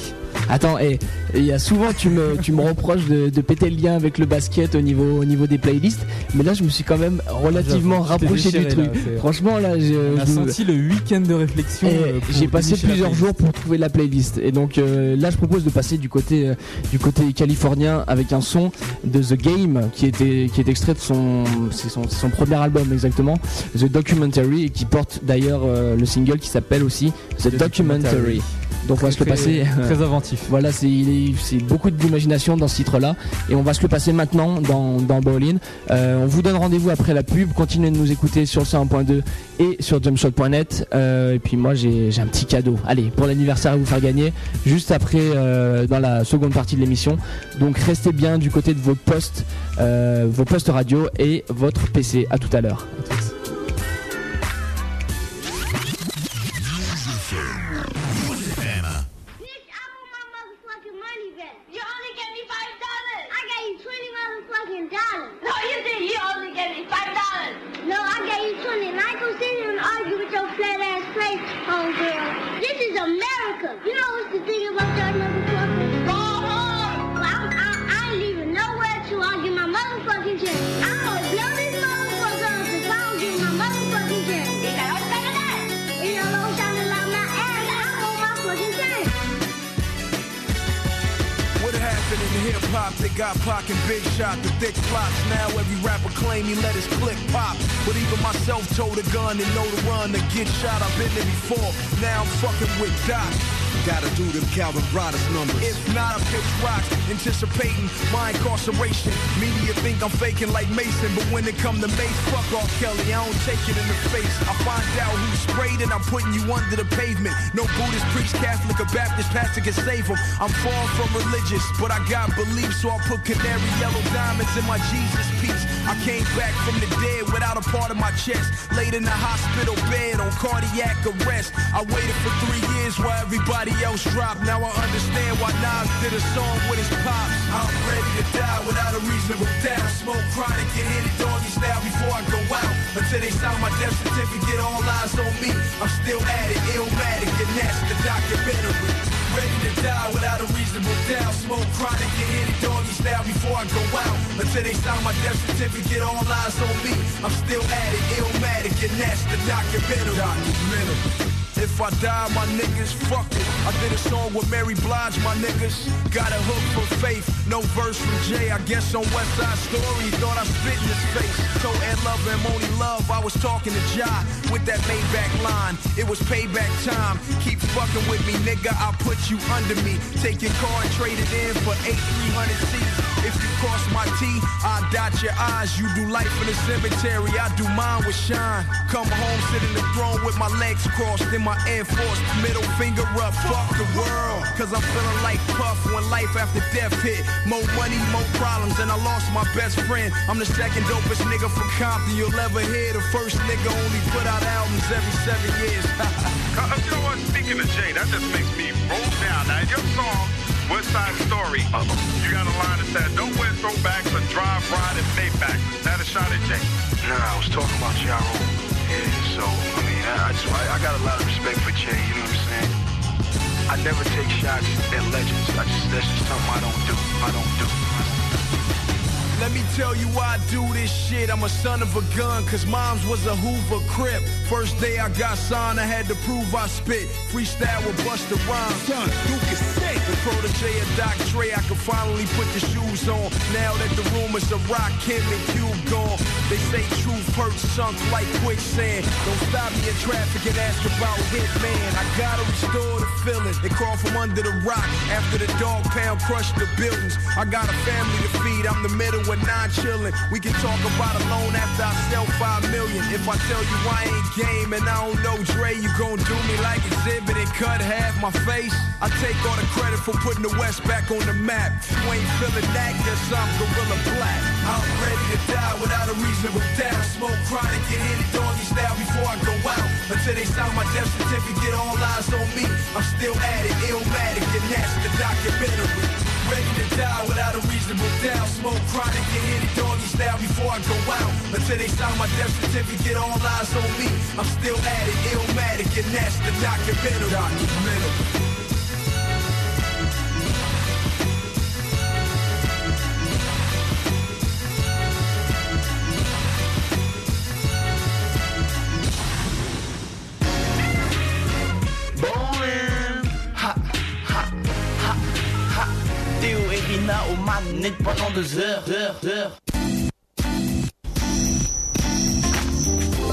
Speaker 2: Attends, et il y a souvent tu me, tu me reproches de, de péter le lien avec le basket au niveau, au niveau des playlists, mais là je me suis quand même relativement
Speaker 3: je t'ai
Speaker 2: rapproché du truc.
Speaker 3: là, c'est-
Speaker 2: Franchement là, je,
Speaker 3: On a
Speaker 2: je-
Speaker 3: senti le week-end de réflexion.
Speaker 2: Et
Speaker 3: euh,
Speaker 2: j'ai passé plusieurs jours pour trouver la playlist. Et donc euh, là, je propose de passer du côté euh, du côté californien avec un son de The Game qui était qui est extrait de son c'est son, son premier album exactement, The Documentary, et qui porte d'ailleurs euh, le single qui s'appelle aussi The,
Speaker 3: The
Speaker 2: Documentary.
Speaker 3: Documentary.
Speaker 2: Donc on va se le passer. euh,
Speaker 3: Très inventif.
Speaker 2: Voilà, c'est il est- beaucoup d'imagination dans ce titre-là. Et on va se le passer maintenant dans, dans Bowling. Euh, on vous donne rendez-vous après la pub. Continuez de nous écouter sur le 101.2 et sur jumpshot.net. Euh, et puis moi, j'ai j'ai un petit cadeau. Allez, pour l'anniversaire à vous faire gagner, juste après, euh, dans la seconde partie de l'émission. Donc restez bien du côté de vos postes, euh, vos postes radio et votre PC. À tout à l'heure.
Speaker 6: Come to Mace, fuck off Kelly, I don't take it in the face. I find out who sprayed and I'm putting you under the pavement. No Buddhist, priest, Catholic, or Baptist pastor can save them. I'm far from religious, but I got belief, so I put canary yellow diamonds in my Jesus piece. I came back from the dead without a part of my chest. Laid in the hospital bed on cardiac arrest. I waited for three years while everybody else dropped. Now I understand why Nas did a song with his pops. I'm ready to die without a reasonable doubt. Smoke chronic, get hit it doggy style before I go out. Until they sign my death certificate, all eyes on me. I'm still at it, illmatic, and that's the documentary. Ready to die without a reasonable doubt. Smoke chronic, get hit it doggy style before I go out. Until they sign my death certificate, all eyes on me. I'm still at it, illmatic, and that's the documentary. Documentary. If I die, my niggas, fuck it. I did a song with Mary Blige, my niggas. Got a hook for faith, no verse from Jay. I guess on West Side Story, thought I spit in his face. Told Ed Love and Moni Love, I was talking to Jai with that Maybach line. It was payback time. Keep fucking with me, nigga. I'll put you under me. Take your car and trade it in for eight 300 seats. If you cross my T, I dot your eyes. You do life in the cemetery, I do mine with shine. Come home, sit in the throne with my legs crossed in my Air Force, middle finger up. Fuck the world, cause I'm feeling like Puff when life after death hit. More money, more problems, and I lost my best friend. I'm the second dopest nigga from Compton you'll ever hear. The first nigga only put out albums every seven years.
Speaker 7: Uh, you know what? Speaking of Jay, that just makes me down. Now, in your song, West Side Story, you got a line that said, don't wear throwbacks or drive, ride, and Maybach. Is that a shot at Jay?
Speaker 8: Nah, I was talking about Jaro. Yeah, so, I mean, I, I, just, I, I got a lot of respect for Jay, you know what I'm saying? I never take shots at legends. I just, that's just something I don't do. I don't do.
Speaker 6: Let me tell you why I do this shit. I'm a son of a gun, cause mom's was a Hoover Crip. First day I got signed, I had to prove I spit. Freestyle with Busta Rhymes. Son, Duke is sick. The protege of Doc Dre, I can finally put the shoes on. Now that the rumors of Rock, Kim, and Cube gone. They say truth hurts sunk like quicksand. Don't stop me in traffic and ask about Hitman. I gotta restore the feeling. They crawl from under the rock after the dog pound crushed the buildings. I got a family to feed. I'm the middle with nine chillin'. We can talk about a loan after I sell five million. If I tell you I ain't game and I don't know Dre, you gon' do me like exhibit and cut half my face. I take all the credit for putting the West back on the map. If you ain't feeling that, guess I'm Gorilla Black. I'm ready to die without a reasonable doubt. Smoke chronic, get hit it doggy style before I go out. Until they sign my death certificate, all eyes on me. I'm still at it, illmatic, and that's the documentary. Ready to die without a reasonable doubt. Smoke chronic, get hit it doggy style before I go out. Until they sign my death certificate, all eyes on me. I'm still at it, illmatic, and that's the documentary. documentary.
Speaker 4: Théo et Rina aux manettes pendant deux heures, heures, heures.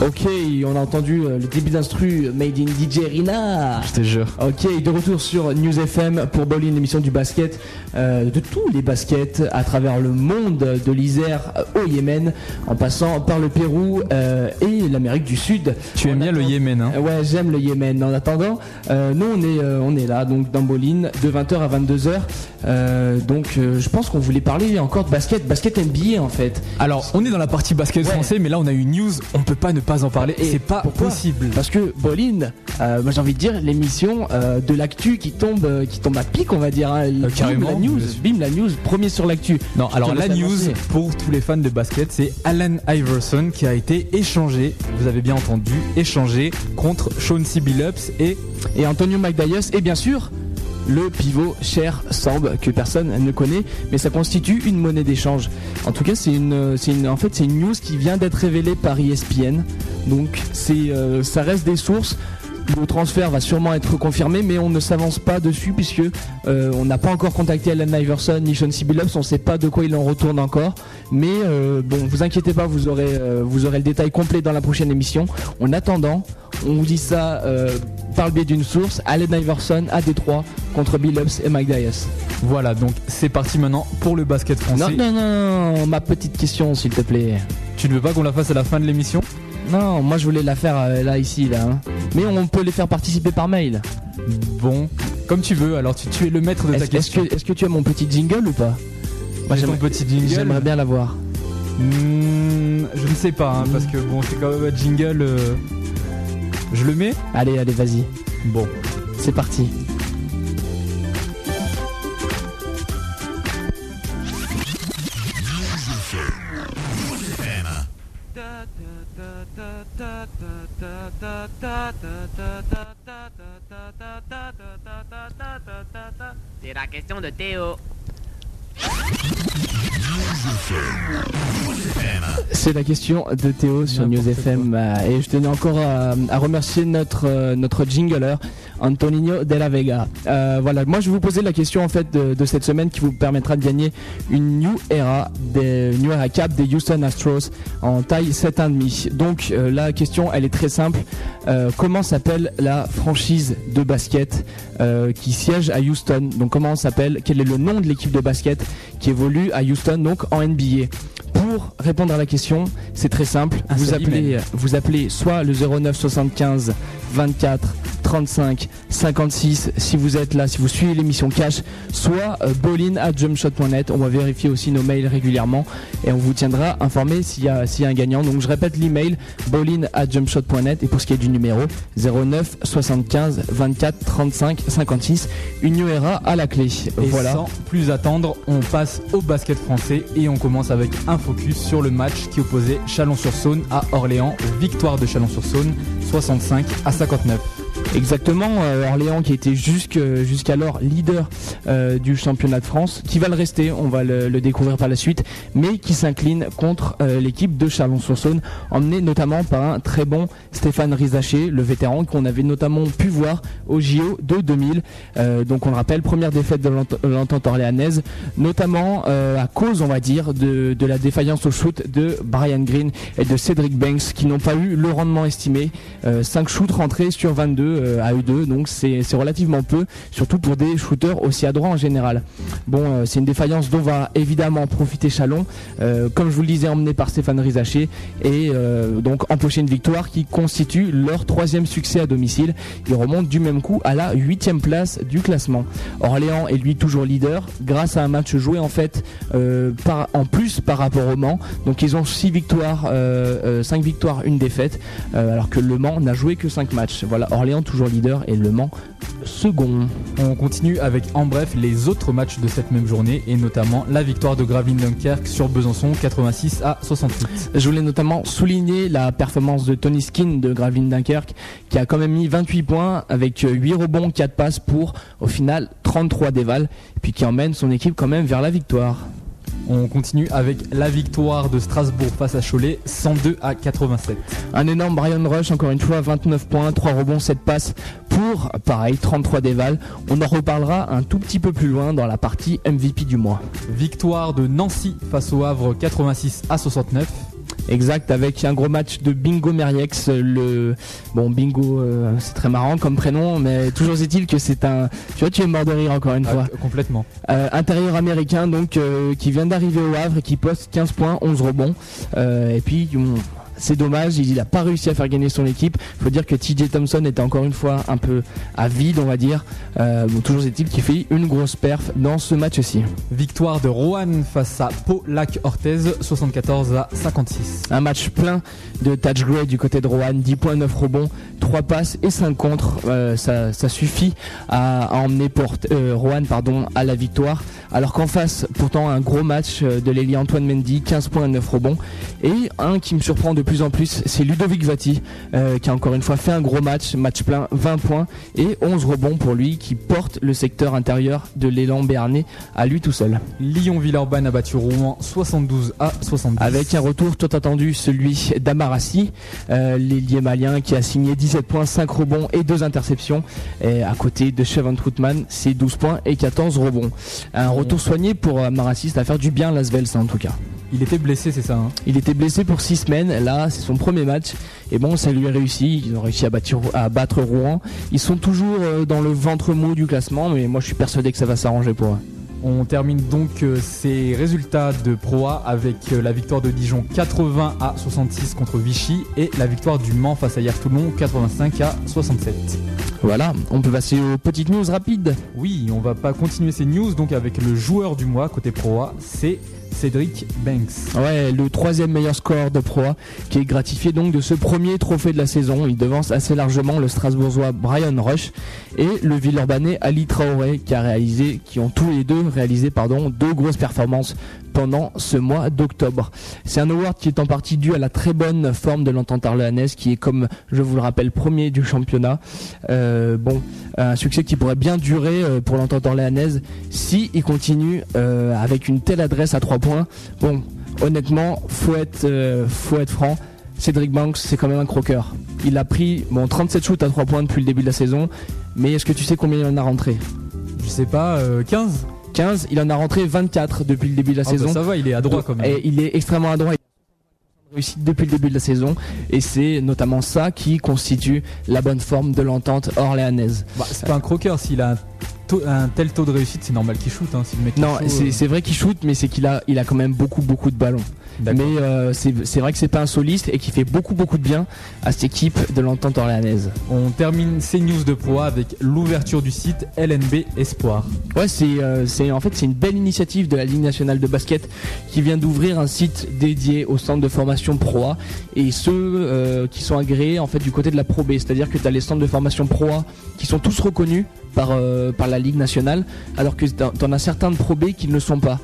Speaker 2: Ok, on a entendu euh, le début d'instru Made in DJ Rina.
Speaker 3: Je te jure.
Speaker 2: Ok, de retour sur News FM pour Bolin, l'émission du basket, euh, de tous les baskets à travers le monde, de l'Isère au Yémen, en passant par le Pérou euh, et l'Amérique du Sud.
Speaker 3: Tu aimes
Speaker 2: En
Speaker 3: bien le Yémen, hein
Speaker 2: Ouais, j'aime le Yémen. En attendant, euh, nous on est, euh, on est là, donc dans Bolin, de 20h à 22h. Euh, donc euh, je pense qu'on voulait parler encore de basket, basket NBA en fait.
Speaker 3: Alors, on est dans la partie basket
Speaker 2: Ouais.
Speaker 3: français, mais là, on a une news, on peut pas ne pas en parler.
Speaker 2: Et
Speaker 3: C'est pas possible.
Speaker 2: Parce que Bolin, euh, moi j'ai envie de dire l'émission euh, de l'actu qui tombe, euh, qui tombe à pic, on va dire. hein.
Speaker 3: Carrément,
Speaker 2: la news, bim la news, premier sur l'actu.
Speaker 3: Non, alors la news
Speaker 2: annoncer.
Speaker 3: pour tous les fans de basket, c'est Allen Iverson qui a été échangé, vous avez bien entendu, échangé contre Sean C. Billups et
Speaker 2: Et Antonio McDyess et bien sûr le pivot cher Samb que personne ne connaît, mais ça constitue une monnaie d'échange. En tout cas, c'est une, c'est une, en fait, c'est une news qui vient d'être révélée par ESPN. Donc, c'est, euh, ça reste des sources. Le transfert va sûrement être confirmé, mais on ne s'avance pas dessus puisque euh, on n'a pas encore contacté Allen Iverson ni Sean. Billups. On ne sait pas de quoi il en retourne encore. Mais euh, bon, vous inquiétez pas, vous aurez, vous aurez le détail complet dans la prochaine émission. En attendant, on vous dit ça par le biais d'une source. Allen Iverson à Détroit contre Billups et Mike Dias.
Speaker 3: voilà, donc c'est parti maintenant pour le basket français.
Speaker 2: non, non, non, ma petite question s'il te plaît.
Speaker 3: Tu ne veux pas qu'on la fasse à la fin de l'émission?
Speaker 2: Non, moi je voulais la faire euh, là, ici, là. hein. Mais on peut les faire participer par mail.
Speaker 3: Bon, comme tu veux, alors tu, tu es le maître de ta
Speaker 2: est-ce
Speaker 3: question.
Speaker 2: que, est-ce que tu as mon petit jingle ou pas? Moi
Speaker 3: J'ai ton
Speaker 2: j'aimerais
Speaker 3: petit jingle.
Speaker 2: j'aimerais bien l'avoir.
Speaker 3: Hmm, je ne sais pas, hein, parce que bon, c'est quand même un jingle. euh, Je le mets
Speaker 2: Allez, allez, vas-y.
Speaker 3: Bon.
Speaker 2: C'est parti.
Speaker 9: C'est la question de Théo.
Speaker 2: C'est la question de Théo sur News FM euh, et je tenais encore à, à remercier notre euh, notre jingler Antonino de la Vega. Euh, voilà, moi je vais vous poser la question en fait de, de cette semaine qui vous permettra de gagner une New Era des New Era Cap des Houston Astros en taille 7,5. Donc euh, la question elle est très simple. Euh, comment s'appelle la franchise de basket euh, qui siège à Houston? Donc comment s'appelle? Quel est le nom de l'équipe de basket? Qui évolue à Houston donc en NBA pour répondre à la question, c'est très simple.
Speaker 3: Un
Speaker 2: Vous appelez, vous appelez soit le 09 75 24 35 56 si vous êtes là, si vous suivez l'émission Cash, soit euh, bolin à jumpshot.net. On va vérifier aussi nos mails régulièrement et on vous tiendra informé s'il y a, s'il y a un gagnant. Donc je répète l'email bolin à jumpshot.net et pour ce qui est du numéro 09 75 24 35 56. Une New Era à la clé.
Speaker 3: Et
Speaker 2: voilà.
Speaker 3: sans plus attendre, on passe au basket français et on commence avec un focus sur le match qui opposait Chalon-sur-Saône à Orléans. Victoire de Chalon-sur-Saône, 65 à 59.
Speaker 2: Exactement, euh, Orléans qui était jusqu'alors leader euh, du championnat de France, qui va le rester, on va le, le découvrir par la suite, mais qui s'incline contre euh, l'équipe de Chalon-sur-Saône, emmené notamment par un très bon Stéphane Rizaché, le vétéran qu'on avait notamment pu voir au JO de 2000. Euh, donc on le rappelle, première défaite de l'ent- l'entente orléanaise, notamment à cause, on va dire, de, de la défaillance au shoot de Brian Green et de Cédric Banks, qui n'ont pas eu le rendement estimé. 5 shoots rentrés sur 22 euh, à eux deux, donc c'est relativement peu, surtout pour des shooters aussi adroits en général. Bon, euh, c'est une défaillance dont va évidemment profiter Chalon, euh, comme je vous le disais, emmené par Stéphane Rizaché, et donc empocher une victoire qui constitue leur troisième succès à domicile. Ils remontent du même coup à la huitième place du classement. Orléans est lui toujours leader grâce à un match joué en fait en plus par rapport au Mans. Donc ils ont 6 victoires, 5 victoires, une défaite, alors que Le Mans n'a joué que 5 matchs. Voilà, Orléans toujours leader et Le Mans second.
Speaker 3: On continue avec en bref les autres matchs de cette même journée et notamment la victoire de Gravelines Dunkerque sur Besançon 86 à 68.
Speaker 2: Je voulais notamment souligner la performance de Tony Skin de Gravine Dunkerque qui a quand même mis 28 points avec euh, 8 rebonds, 4 passes pour au final 33 dévals puis qui emmène son équipe quand même vers la victoire.
Speaker 3: On continue avec la victoire de Strasbourg face à Cholet 102 à 87.
Speaker 2: Un énorme Brian Rush, encore une fois, 29 points, 3 rebonds, 7 passes pour, pareil, 33 dévals. On en reparlera un tout petit peu plus loin dans la partie MVP du mois.
Speaker 3: Victoire de Nancy face au Havre 86 à 69.
Speaker 2: Exact, avec un gros match de Bingo Meriex. Le bon Bingo, euh, c'est très marrant comme prénom, mais toujours est-il que c'est un. Tu vois, tu es mort de rire encore une
Speaker 3: Ah,
Speaker 2: fois.
Speaker 3: complètement.
Speaker 2: Euh, intérieur américain, donc euh, qui vient d'arriver au Havre et qui poste 15 points, 11 rebonds. Et puis bon, c'est dommage, il n'a pas réussi à faire gagner son équipe. Il faut dire que TJ Thompson était encore une fois un peu à vide, on va dire. Euh, bon, toujours est-il qu'il fait une grosse perf dans ce match-ci.
Speaker 3: Victoire de Rohan face à Paul-Lac Orthez, 74 à 56.
Speaker 2: Un match plein de touch Gray du côté de Rohan, 10 points, 9 rebonds, 3 passes et 5 contre. Euh, ça, ça suffit à, à emmener Port, euh, Rohan pardon, à la victoire. Alors qu'en face, pourtant, un gros match de l'ailier Antoine Mendy, 15 points, 9 rebonds. Et un qui me surprend de plus en plus, c'est Ludovic Vati, euh, qui a encore une fois fait un gros match, match plein, 20 points et 11 rebonds pour lui, qui porte le secteur intérieur de l'élan béarnais à lui tout seul.
Speaker 3: Lyon-Villeurbanne a battu Rouen 72 à 70.
Speaker 2: Avec un retour tout attendu, celui d'Amarassi, euh, l'ailier malien qui a signé 17 points, 5 rebonds et 2 interceptions. Et à côté de Chevon Troutman, c'est 12 points et 14 rebonds. Un retour soigné pour Amarassi, ça va faire du bien à Las ça en tout cas.
Speaker 3: Il était blessé, c'est ça hein
Speaker 2: Il était blessé pour 6 semaines, là c'est son premier match. Et bon, ça lui a réussi, ils ont réussi à, battre, à battre Rouen. Ils sont toujours euh, dans le ventre mou du classement, mais moi je suis persuadé que ça va s'arranger pour eux.
Speaker 3: On termine donc euh, ces résultats de Pro A avec euh, la victoire de Dijon 80 à 66 contre Vichy et la victoire du Mans face à Hier Toulon 85 à 67.
Speaker 2: Voilà, on peut passer aux petites news rapides.
Speaker 3: Oui, on va pas continuer ces news donc avec le joueur du mois côté Pro A, c'est Cédric Banks.
Speaker 2: Ouais, le troisième meilleur score de Pro A, qui est gratifié donc de ce premier trophée de la saison. Il devance assez largement le Strasbourgeois Brian Rush et le Villeurbanais Ali Traoré, qui ont tous les deux réalisé deux grosses performances pendant ce mois d'octobre. C'est un award qui est en partie dû à la très bonne forme de l'entente arléanaise, qui est comme je vous le rappelle premier du championnat. Euh, bon, un succès qui pourrait bien durer euh, pour l'entente orléanaise si il continue euh, avec une telle adresse à 3 points. Bon, honnêtement, faut être, faut être franc. Cédric Banks, c'est quand même un croqueur. Il a pris bon 37 shoots à 3 points depuis le début de la saison, mais est-ce que tu sais combien il en a rentré?
Speaker 3: Je sais pas, euh, 15
Speaker 2: 15, il en a rentré 24 depuis le début de la
Speaker 3: Ah
Speaker 2: saison.
Speaker 3: bah ça va, il est à droit quand même.
Speaker 2: Et il est extrêmement adroit. Il a réussi depuis le début de la saison et c'est notamment ça qui constitue la bonne forme de l'entente orléanaise.
Speaker 3: Bah, c'est pas un croqueur, s'il a un, taux- un tel taux de réussite, c'est normal qu'il shoot. Hein, si le mec est
Speaker 2: Non,
Speaker 3: euh,
Speaker 2: c'est vrai qu'il shoot, mais c'est qu'il a, il a quand même beaucoup, beaucoup de ballons. Mais euh, c'est vrai que c'est pas un soliste et qui fait beaucoup, beaucoup de bien à cette équipe de l'entente orléanaise.
Speaker 3: On termine ces news de Pro A avec l'ouverture du site LNB Espoir.
Speaker 2: Ouais, c'est euh, c'est en fait c'est une belle initiative de la Ligue nationale de basket qui vient d'ouvrir un site dédié au centre de formation Pro A et ceux euh, qui sont agréés en fait du côté de la Pro B, c'est-à-dire que tu as les centres de formation Pro A qui sont tous reconnus par par la Ligue nationale alors que t'en t'en as certains de Pro B qui ne le sont pas.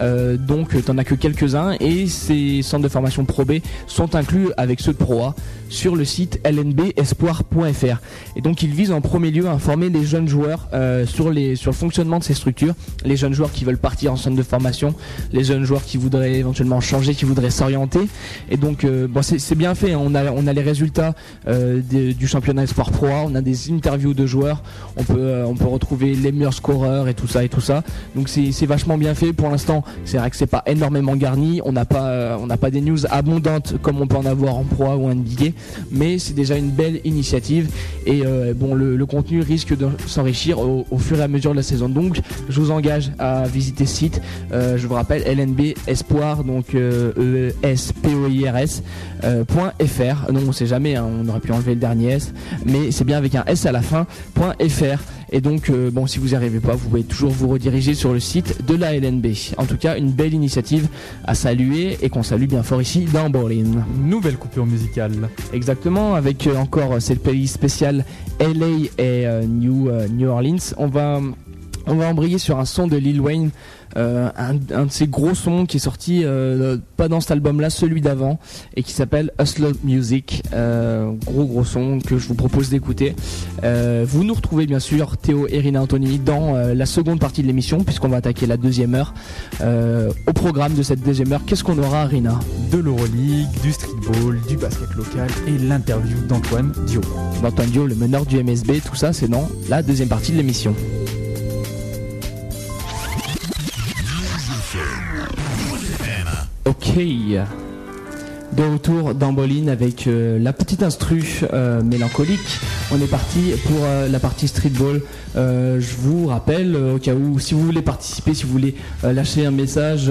Speaker 2: Euh, donc t'en as que quelques-uns et ces centres de formation Pro B sont inclus avec ceux de Pro A sur le site lnbespoir.fr et donc ils visent en premier lieu à informer les jeunes joueurs euh, sur les sur le fonctionnement de ces structures, les jeunes joueurs qui veulent partir en centre de formation, les jeunes joueurs qui voudraient éventuellement changer, qui voudraient s'orienter et donc euh, bon c'est bien fait, hein. on a on a les résultats euh, des- du championnat Espoir Pro A, on a des interviews de joueurs, on peut euh, on peut retrouver les meilleurs scoreurs et tout ça et tout ça. Donc c'est vachement bien fait pour l'instant. C'est vrai que c'est pas énormément garni, on n'a pas euh, on n'a pas des news abondantes comme on peut en avoir en Pro A ou en NBA, mais c'est déjà une belle initiative et euh, le, contenu risque de s'enrichir au, fur et à mesure de la saison. Donc je vous engage à visiter ce site. Euh, je vous rappelle LNB Espoir donc E S .fr. Non on sait jamais, hein, on aurait pu enlever le dernier S, mais c'est bien avec un S à la fin .fr. Et donc, bon, si vous n'y arrivez pas, vous pouvez toujours vous rediriger sur le site de la LNB. En tout cas, une belle initiative à saluer et qu'on salue bien fort ici dans Berlin.
Speaker 3: Nouvelle coupure musicale.
Speaker 2: Exactement, avec euh, encore euh, cette pays spéciale LA et euh, New, New Orleans. On va, on va embrayer sur un son de Lil Wayne, un, un de ces gros sons qui est sorti euh, pas dans cet album-là, celui d'avant, et qui s'appelle Hustler Music. Euh, gros gros son que je vous propose d'écouter. Euh, vous nous retrouvez bien sûr Théo et Rina Anthony dans euh, la seconde partie de l'émission, puisqu'on va attaquer la deuxième heure. Euh, au programme de cette deuxième heure, qu'est-ce qu'on aura, Rina?
Speaker 3: De l'Euroleague, du streetball, du basket local et l'interview d'Antoine Dio.
Speaker 2: d'Antoine Dio, le meneur du MSB, tout ça c'est dans la deuxième partie de l'émission. Ok. De retour dans Bolin avec euh, la petite instru euh, mélancolique. On est parti pour euh, la partie streetball. Je vous rappelle, au cas où, si vous voulez participer, si vous voulez lâcher un message,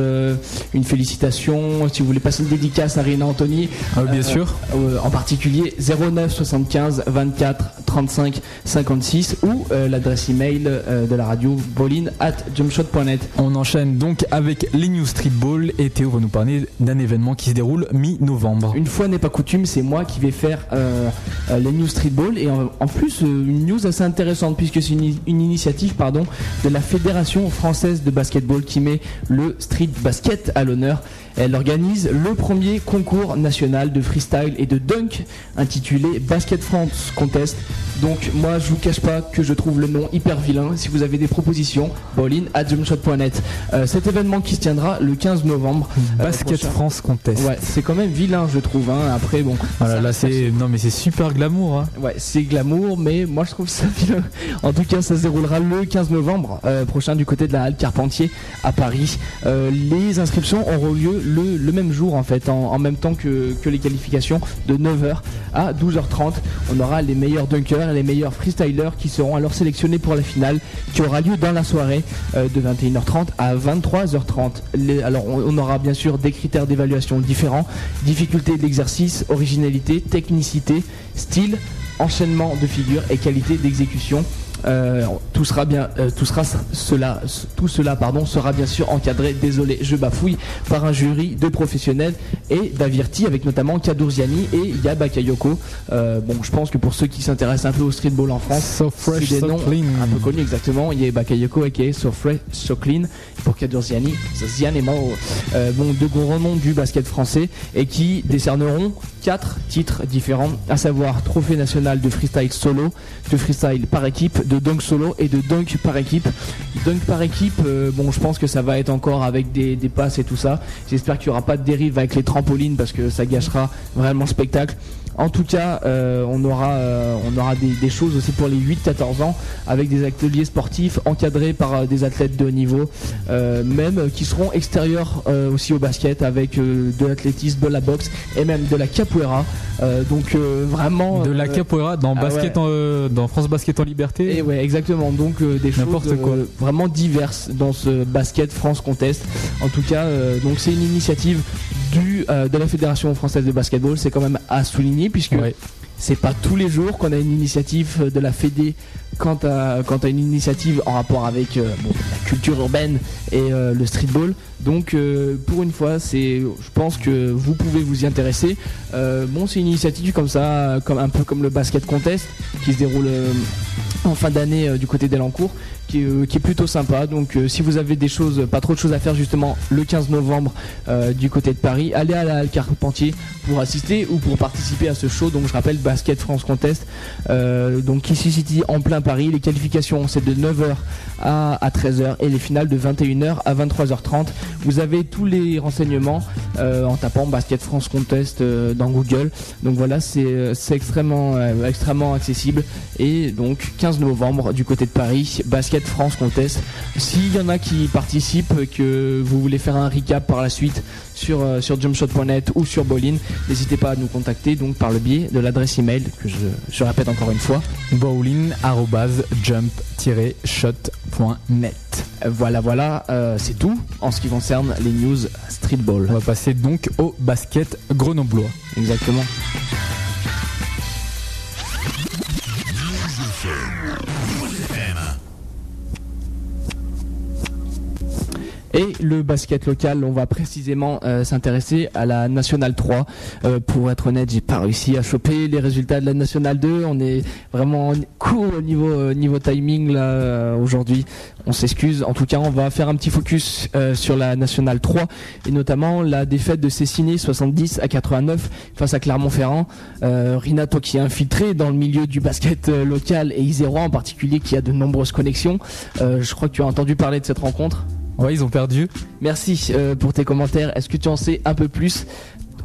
Speaker 2: une félicitation, si vous voulez passer une dédicace à Rina Anthony,
Speaker 3: Ah, bien sûr.
Speaker 2: en particulier 09 75 24 35 56 ou euh, l'adresse email euh, de la radio bolin at jumpshot.net.
Speaker 3: On enchaîne donc avec les News Streetball et Théo va nous parler d'un événement qui se déroule mi-novembre.
Speaker 2: Une fois n'est pas coutume, c'est moi qui vais faire euh, les news streetball et en, en plus une news assez intéressante puisque c'est une, une initiative pardon de la Fédération française de basketball qui met le street basket à l'honneur. Elle organise le premier concours national de freestyle et de dunk intitulé Basket France Contest. Donc moi je vous cache pas que je trouve le nom hyper vilain. Si vous avez des propositions, ballin at jumpshot.net. Euh, cet événement qui se tiendra le 15 novembre. euh,
Speaker 3: Basket
Speaker 2: prochain.
Speaker 3: France Contest.
Speaker 2: Ouais, c'est quand même vilain, je trouve. hein. Après, bon.
Speaker 3: Voilà,
Speaker 2: ça-
Speaker 3: là c'est non mais c'est super glamour. hein.
Speaker 2: Ouais, c'est glamour, mais moi je trouve ça vilain. En tout cas, ça se déroulera le 15 novembre euh, prochain du côté de la Halle Carpentier à Paris. Les inscriptions auront lieu le, même jour en fait, en, même temps que, les qualifications de 9h à 12h30. On aura les meilleurs dunkers et les meilleurs freestylers qui seront alors sélectionnés pour la finale qui aura lieu dans la soirée euh, de 21h30 à 23h30. Les- alors on, on aura bien sûr des critères d'évaluation différents, difficulté d'exercice, originalité, technicité, style, enchaînement de figures et qualité d'exécution. Euh, tout sera bien, euh, tout sera cela, tout cela pardon sera bien sûr encadré. Désolé, je bafouille par un jury de professionnels et d'avertis avec notamment Kadurziani et Yab Bakayoko. Euh, bon, je pense que pour ceux qui s'intéressent un peu au streetball en France,
Speaker 3: So fresh,
Speaker 2: des
Speaker 3: so
Speaker 2: noms
Speaker 3: clean.
Speaker 2: un peu connus exactement. Il y a Bakayoko aka So Fresh, So Clean pour Kadurziani, Zianemo. Euh, bon, deux gros noms du basket français et qui décerneront quatre titres différents, à savoir trophée national de freestyle solo, de freestyle par équipe, de dunk solo et de dunk par équipe. Dunk par équipe, euh, bon, je pense que ça va être encore avec des, des passes et tout ça. J'espère qu'il n'y aura pas de dérive avec les trampolines parce que ça gâchera vraiment le spectacle. En tout cas, euh, on aura, euh, on aura des, des choses aussi pour les 8-14 ans avec des ateliers sportifs encadrés par euh, des athlètes de haut niveau, euh, même qui seront extérieurs aussi au basket avec de l'athlétisme, de la boxe et même de la capoeira. Donc vraiment
Speaker 3: De la capoeira dans
Speaker 2: ah
Speaker 3: basket
Speaker 2: ouais.
Speaker 3: en, dans France Basket en liberté.
Speaker 2: et ouais, exactement. Donc des choses
Speaker 3: quoi.
Speaker 2: vraiment diverses dans ce basket France Contest. En tout cas, donc c'est une initiative du de la Fédération française de basketball. C'est quand même à souligner puisque
Speaker 3: Ouais.
Speaker 2: c'est pas tous les jours qu'on a une initiative de la Fédé quant à, quant à une initiative en rapport avec euh, la culture urbaine et euh, le streetball. Donc euh, pour une fois, c'est, je pense que vous pouvez vous y intéresser. Bon, c'est une initiative comme ça, comme un peu comme le basket contest qui se déroule en fin d'année du côté d'Elancourt, qui, est, plutôt sympa. Donc si vous avez des choses, pas trop de choses à faire justement le 15 novembre du côté de Paris, allez à la Halle Carpentier pour assister ou pour participer à ce show. Donc je rappelle Basket France Contest, donc qui se situe en plein Paris. Les qualifications c'est de 9h à, à 13h et les finales de 21h à 23h30. Vous avez tous les renseignements euh, en tapant Basket France Contest euh, dans Google. Donc voilà, c'est euh, extrêmement extrêmement accessible et donc 15 novembre du côté de Paris, Basket France Contest. S'il y en a qui participent, que vous voulez faire un recap par la suite sur euh, sur jumpshot.net ou sur Bolin, n'hésitez pas à nous contacter donc par le biais de l'adresse email que je, je répète encore une fois.
Speaker 3: bowling@jump-shot.net.
Speaker 2: Voilà voilà, euh, c'est tout en ce qui concerne les news streetball.
Speaker 3: On va passer donc au basket grenoblois.
Speaker 2: Exactement. Et le basket local, on va précisément euh, s'intéresser à la Nationale 3. Euh, pour être honnête, j'ai pas réussi à choper les résultats de la Nationale 2. On est vraiment en court au niveau euh, timing aujourd'hui. On s'excuse. En tout cas, on va faire un petit focus sur la Nationale 3 et notamment la défaite de Cessiné 70 à 89 face à Clermont-Ferrand. Rina, toi qui est infiltré dans le milieu du basket local et Isérois en particulier, qui a de nombreuses connexions, je crois que tu as entendu parler de cette rencontre.
Speaker 3: Ouais, ils ont perdu.
Speaker 2: Merci euh, pour tes commentaires. Est-ce que tu en sais un peu plus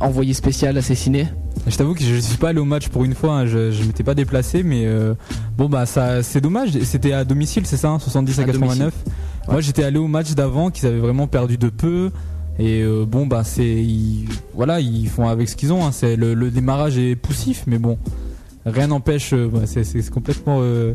Speaker 2: Envoyé spécial assassiné
Speaker 3: Je t'avoue que je suis pas allé au match pour une fois, hein, je, je m'étais pas déplacé, mais euh, bon bah ça c'est dommage. C'était à domicile, c'est ça, hein, 70 à,
Speaker 2: À
Speaker 3: 89.
Speaker 2: domicile.
Speaker 3: Moi j'étais allé au match d'avant qu'ils avaient vraiment perdu de peu. Et euh, bon, bah c'est, ils- voilà, ils font avec ce qu'ils ont. hein. C'est le, le démarrage est poussif, mais bon, rien n'empêche. euh, bah, c'est, c'est complètement euh,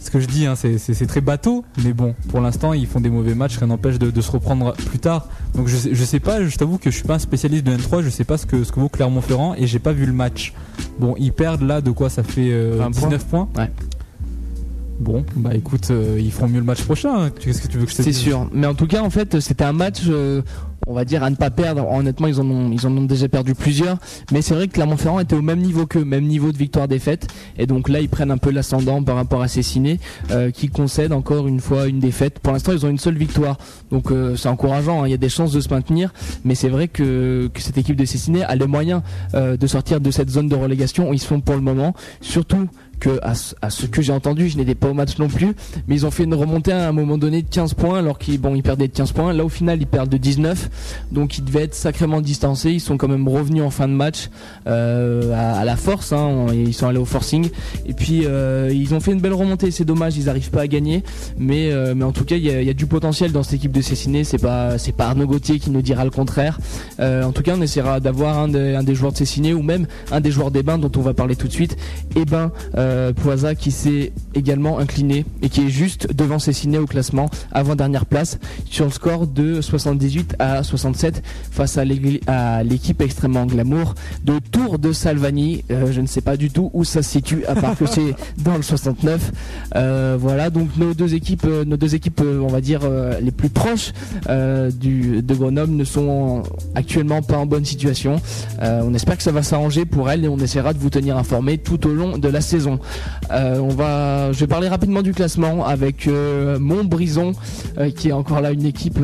Speaker 3: ce que je dis. hein, c'est, c'est- c'est très bateau, mais bon, pour l'instant, ils font des mauvais matchs. Rien n'empêche de, de se reprendre plus tard. Donc je, sais- je sais pas. Je t'avoue que je suis pas un spécialiste de N3. Je sais pas ce que ce que vaut Clermont-Ferrand et j'ai pas vu le match. Bon, ils perdent là de quoi ça fait euh,
Speaker 2: 20 points.
Speaker 3: 19 points.
Speaker 2: Ouais.
Speaker 3: Bon, bah écoute, euh, ils feront mieux le match prochain. hein. Qu'est-ce que tu veux que je te
Speaker 2: C'est
Speaker 3: dise?
Speaker 2: sûr. Mais en tout cas, en fait, c'était un match, euh, on va dire, à ne pas perdre. Honnêtement, ils en ont, ils en ont déjà perdu plusieurs. Mais c'est vrai que Clermont-Ferrand était au même niveau qu'eux, même niveau de victoire-défaite. Et donc là, ils prennent un peu l'ascendant par rapport à Cessiné, euh, qui concède encore une fois une défaite. Pour l'instant, ils ont une seule victoire. Donc euh, c'est encourageant. hein. Il y a des chances de se maintenir. Mais c'est vrai que, cette équipe de Cessiné a les moyens euh, de sortir de cette zone de relégation où ils sont pour le moment. Surtout que à ce, que j'ai entendu, je n'étais pas au match non plus, mais ils ont fait une remontée à un moment donné de 15 points alors qu'ils bon, ils perdaient de 15 points. Là au final, ils perdent de 19, donc ils devaient être sacrément distancés. Ils sont quand même revenus en fin de match euh, à, la force, hein, ils sont allés au forcing et puis euh, ils ont fait une belle remontée. C'est dommage, ils n'arrivent pas à gagner, mais euh, mais en tout cas, il y a, du potentiel dans cette équipe de Cessiné. C'est pas pas Arnaud Gauthier qui nous dira le contraire. En tout cas, on essaiera d'avoir un, des- joueurs de Cessiné ou même un des joueurs des bains dont on va parler tout de suite. Et ben Poisa qui s'est également incliné et qui est juste devant Cessiné au classement avant dernière place sur le score de 78 à 67 face à l'équipe extrêmement glamour de Tour de Salvani. Euh, je ne sais pas du tout où ça se situe à part que c'est dans le 69. Euh, voilà donc nos deux équipes, euh, nos deux équipes, euh, on va dire euh, les plus proches euh, du, de Grenoble ne sont actuellement pas en bonne situation. Euh, on espère que ça va s'arranger pour elles et on essaiera de vous tenir informés tout au long de la saison. Euh, on va, je vais parler rapidement du classement avec euh, Montbrison euh, qui est encore là une équipe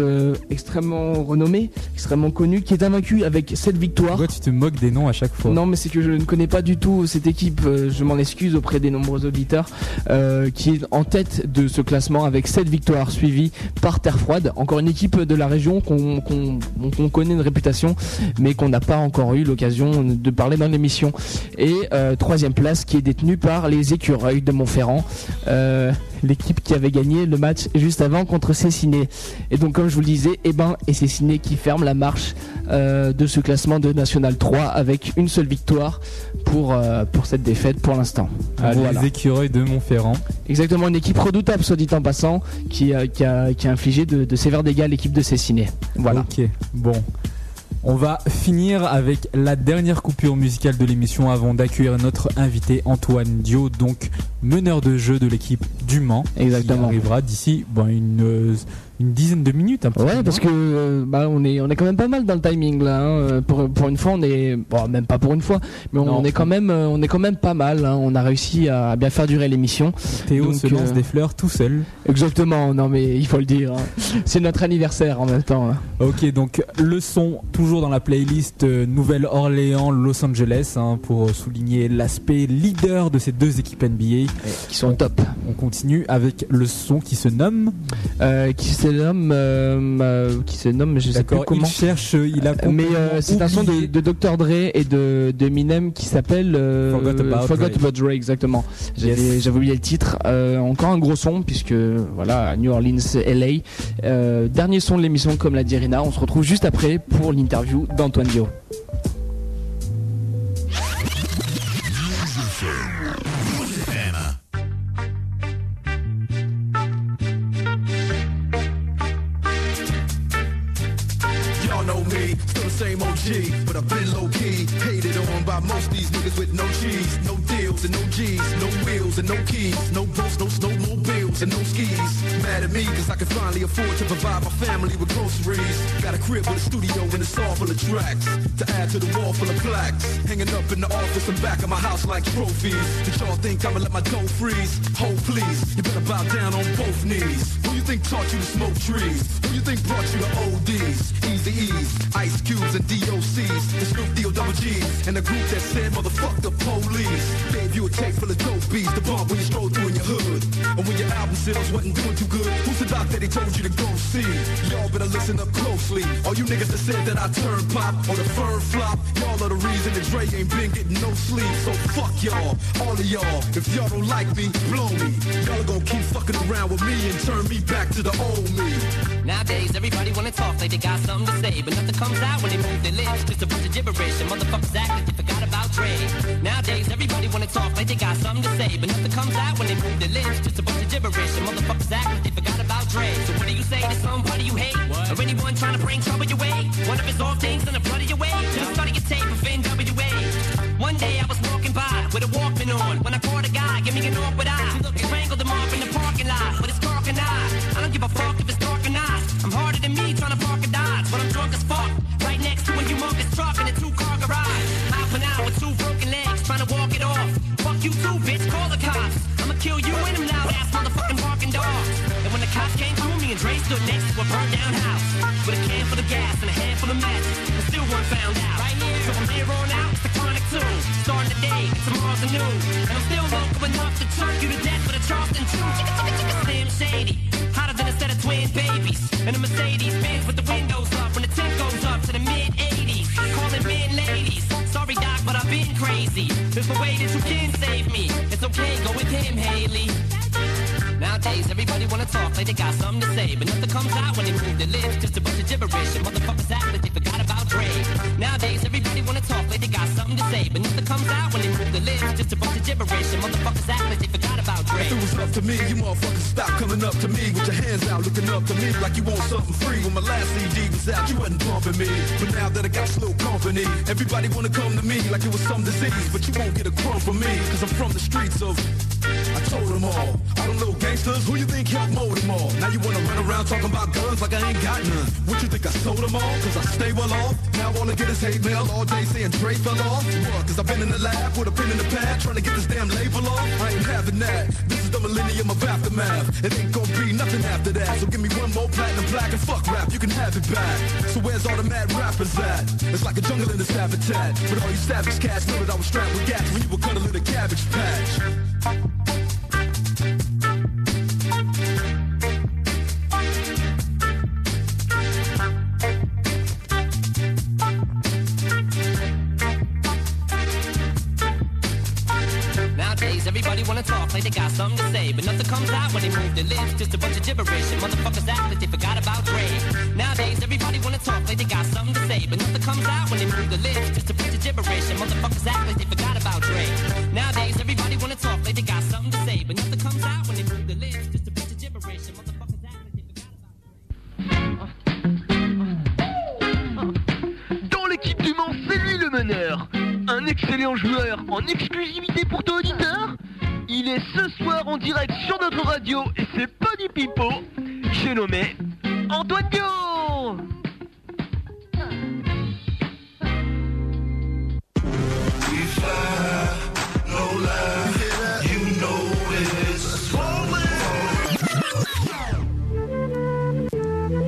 Speaker 2: extrêmement renommée, extrêmement connue, qui est invaincue avec 7 victoires.
Speaker 3: Pourquoi tu te moques des noms à chaque fois?
Speaker 2: Non, mais c'est que je ne connais pas du tout cette équipe. Je m'en excuse auprès des nombreux auditeurs qui est en tête de ce classement avec 7 victoires suivies par Terre Froide. Encore une équipe de la région qu'on connaît une réputation, mais qu'on n'a pas encore eu l'occasion de parler dans l'émission. Et troisième place qui est détenue par les Écureuils de Montferrand. Euh, L'équipe qui avait gagné le match juste avant contre Cessiné. Et donc, comme je vous le disais, Eban et Cessiné qui ferment la marche euh, de ce classement de National 3 avec une seule victoire pour, euh, pour cette défaite pour l'instant.
Speaker 3: Ah,
Speaker 2: Voilà.
Speaker 3: Les écureuils de Montferrand.
Speaker 2: Exactement, une équipe redoutable, soit dit en passant, qui, a- qui, a, qui a infligé de, de sévères dégâts à l'équipe de Cessiné. Voilà.
Speaker 3: Ok, bon. On va finir avec la dernière coupure musicale de l'émission avant d'accueillir notre invité Antoine Dio, donc meneur de jeu de l'équipe du Mans.
Speaker 2: Exactement.
Speaker 3: Qui arrivera d'ici bon, une, une dizaine de minutes. Un petit peu
Speaker 2: Ouais, parce que euh, bah, on est on est quand même pas mal dans le timing là. hein. Euh, Pour pour une fois, on est bon, même pas pour une fois, mais on,
Speaker 3: Non.
Speaker 2: on est quand même euh, on est quand même pas mal. hein. On a réussi à bien faire durer l'émission.
Speaker 3: Théo
Speaker 2: Donc,
Speaker 3: se lance
Speaker 2: euh,
Speaker 3: des fleurs tout seul.
Speaker 2: Exactement. Non mais il faut le dire. hein. C'est notre anniversaire en même temps. hein.
Speaker 3: Ok, donc le son toujours dans la playlist Nouvelle-Orléans, Los Angeles, hein, pour souligner l'aspect leader de ces deux équipes NBA.
Speaker 2: Qui sont top.
Speaker 3: On continue avec le son qui se nomme.
Speaker 2: Euh, qui se nomme euh, euh, qui se nomme je sais plus
Speaker 3: D'accord, il
Speaker 2: comment.
Speaker 3: cherche, il a
Speaker 2: mais
Speaker 3: complètement
Speaker 2: euh, c'est un son de, Dr Dre et de, de Eminem qui s'appelle euh,
Speaker 3: Forgot About
Speaker 2: Forgot
Speaker 3: Dre.
Speaker 2: About Dre, exactement. J'avais
Speaker 3: Yes.
Speaker 2: oublié le titre. Euh, encore un gros son puisque voilà New Orleans, LA. Euh, dernier son de l'émission comme l'a dit Rina. On se retrouve juste après pour l'interview d'Antoine Dio.
Speaker 6: But I've been low key. Hated on by most these niggas with no cheese, no deals and no G's, no wheels and no keys, no boats, no snowmobiles and no skis. Mad at me cause I can finally afford to provide my family with groceries. Got a crib with a studio and it's all full of tracks to add to the wall full of plaques. Hanging up in the office and back of my house like trophies. Did y'all think I'ma let my dough freeze? Hold please, you better bow down on both knees. Who you think taught you to smoke trees? Who you think brought you to ODs? Easy E's, Ice Cubes and DOCs, the Snoop D-O double G's, and the group that said motherfuck the police. Gave you a tape full of dope beats to bump when you stroll through in your hood. And when your album sales wasn't doing too good, who said I block that he told you to go see. Y'all better listen up closely. All you niggas that said that I turn pop or the firm flop, y'all are the reason that Dre ain't been getting no sleep. So fuck y'all, all of y'all. If y'all don't like me, blow me. Y'all are gonna keep fucking around with me and turn me back to the old me.
Speaker 10: Nowadays, everybody wanna talk like they got something to say, but nothing comes out when they move their lips. Just a bunch of gibberish, and motherfuckers act like they forgot about Dre. Nowadays, everybody wanna talk like they got something to say, but nothing comes out when they move their lips. Just a bunch of gibberish, and motherfuckers act like they forgot about Dre. So what do you say to somebody you hate, or anyone trying to bring trouble your way? One of his old things in the blood of your way. Just study your tape of NWA. One day I was walking by with a Walkman on when I caught a guy, give me an awkward eye. He strangled him off in the parking lot his dark and eye. I don't give a fuck kill you and them loud ass motherfucking barking dogs. And when the cops came through, me and Dre stood next to a burned down house with a can full of gas and a handful of meth. And still one found out. Right here. So from here on out, it's the chronic two. Starting today, tomorrow's a new. And I'm still local enough to choke you to death with a Charleston chew. Slim Shady. Hotter than a set of twin babies. And a Mercedes Benz with the windows up when the tint goes up to the mid 80s. Calling men ladies. Sorry, Doc, but I've been crazy. There's no way that you can save me. It's okay, go with him, Haley. Nowadays, everybody wanna talk like they got something to say, but nothing comes out when they move their lips. Just a bunch of gibberish, and motherfuckers act like they forgot about Dre. Nowadays, everybody wanna talk like they got something to say, but nothing comes out when they move their lips. Just a bunch of gibberish, and motherfuckers act like they.
Speaker 6: If it was up to me, you motherfuckers stop coming up to me with your hands out, looking up to me like you want something free. When my last CD was out, you wasn't bumping me. But now that I got slow company, everybody wanna come to me like it was some disease. But you won't get a crumb from me, cause I'm from the streets of. I told them all. All them little gangsters, who you think helped mold them all? Now you wanna run around talking about guns like I ain't got none. What you think I sold them all? Cause I stay well off. Now all I get is hate mail all day saying Dre fell off. What? Cause I've been in the lab with a pen in the pad trying to get this damn label off. I ain't having that. This is the millennium of aftermath. It ain't gonna be nothing after that. So give me one more platinum black and fuck rap. You can have it back. So where's all the mad rappers at? It's like a jungle in this habitat. But all you savage cats know that I was strapped with gas when you were cuddling a cabbage patch.
Speaker 10: Wanna talk like they got something to say, but nothing comes out when they move their lips. Just a bunch of gibberish, and motherfuckers act like they forgot about Dre. Nowadays, everybody wanna talk like they got something to say, but nothing comes out when they move their lips. Just a bunch of gibberish, and motherfuckers act like they forgot about Dre. Nowadays, everybody wanna talk like they got something to say, but nothing comes out when they move their lips. Just a bunch of gibberish, and motherfuckers act like they forgot about
Speaker 1: Dans l'équipe du Mans, c'est lui le meneur. Un excellent joueur en exclusivité pour toi auditeur. Il est ce soir en direct sur notre radio et c'est pas du pipeau. J'ai nommé Antoine.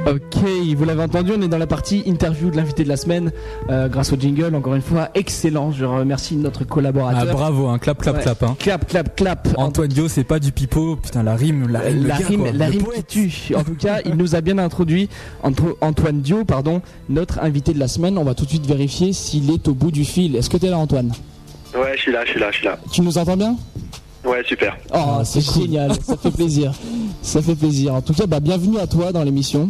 Speaker 2: Ok, vous l'avez entendu, on est dans la partie interview de l'invité de la semaine euh, grâce au jingle. Encore une fois, excellent. Je remercie notre collaborateur.
Speaker 3: Ah bravo, un clap clap
Speaker 2: Ouais.
Speaker 3: clap. Hein.
Speaker 2: Clap, clap, clap.
Speaker 3: Antoine Dio, c'est pas du pipeau, putain la rime, la rime,
Speaker 2: la
Speaker 3: gars,
Speaker 2: rime,
Speaker 3: quoi,
Speaker 2: la rime qui tue. En tout cas, il nous a bien introduit Anto- Antoine Dio, pardon, notre invité de la semaine. On va tout de suite vérifier s'il est au bout du fil. Est-ce que tu es là, Antoine?
Speaker 11: Ouais, je suis là, je suis là, je suis là.
Speaker 2: Tu nous entends bien?
Speaker 11: Ouais, super.
Speaker 2: Oh, c'est génial. Ça fait plaisir. Ça fait plaisir. En tout cas, bah, bienvenue à toi dans l'émission.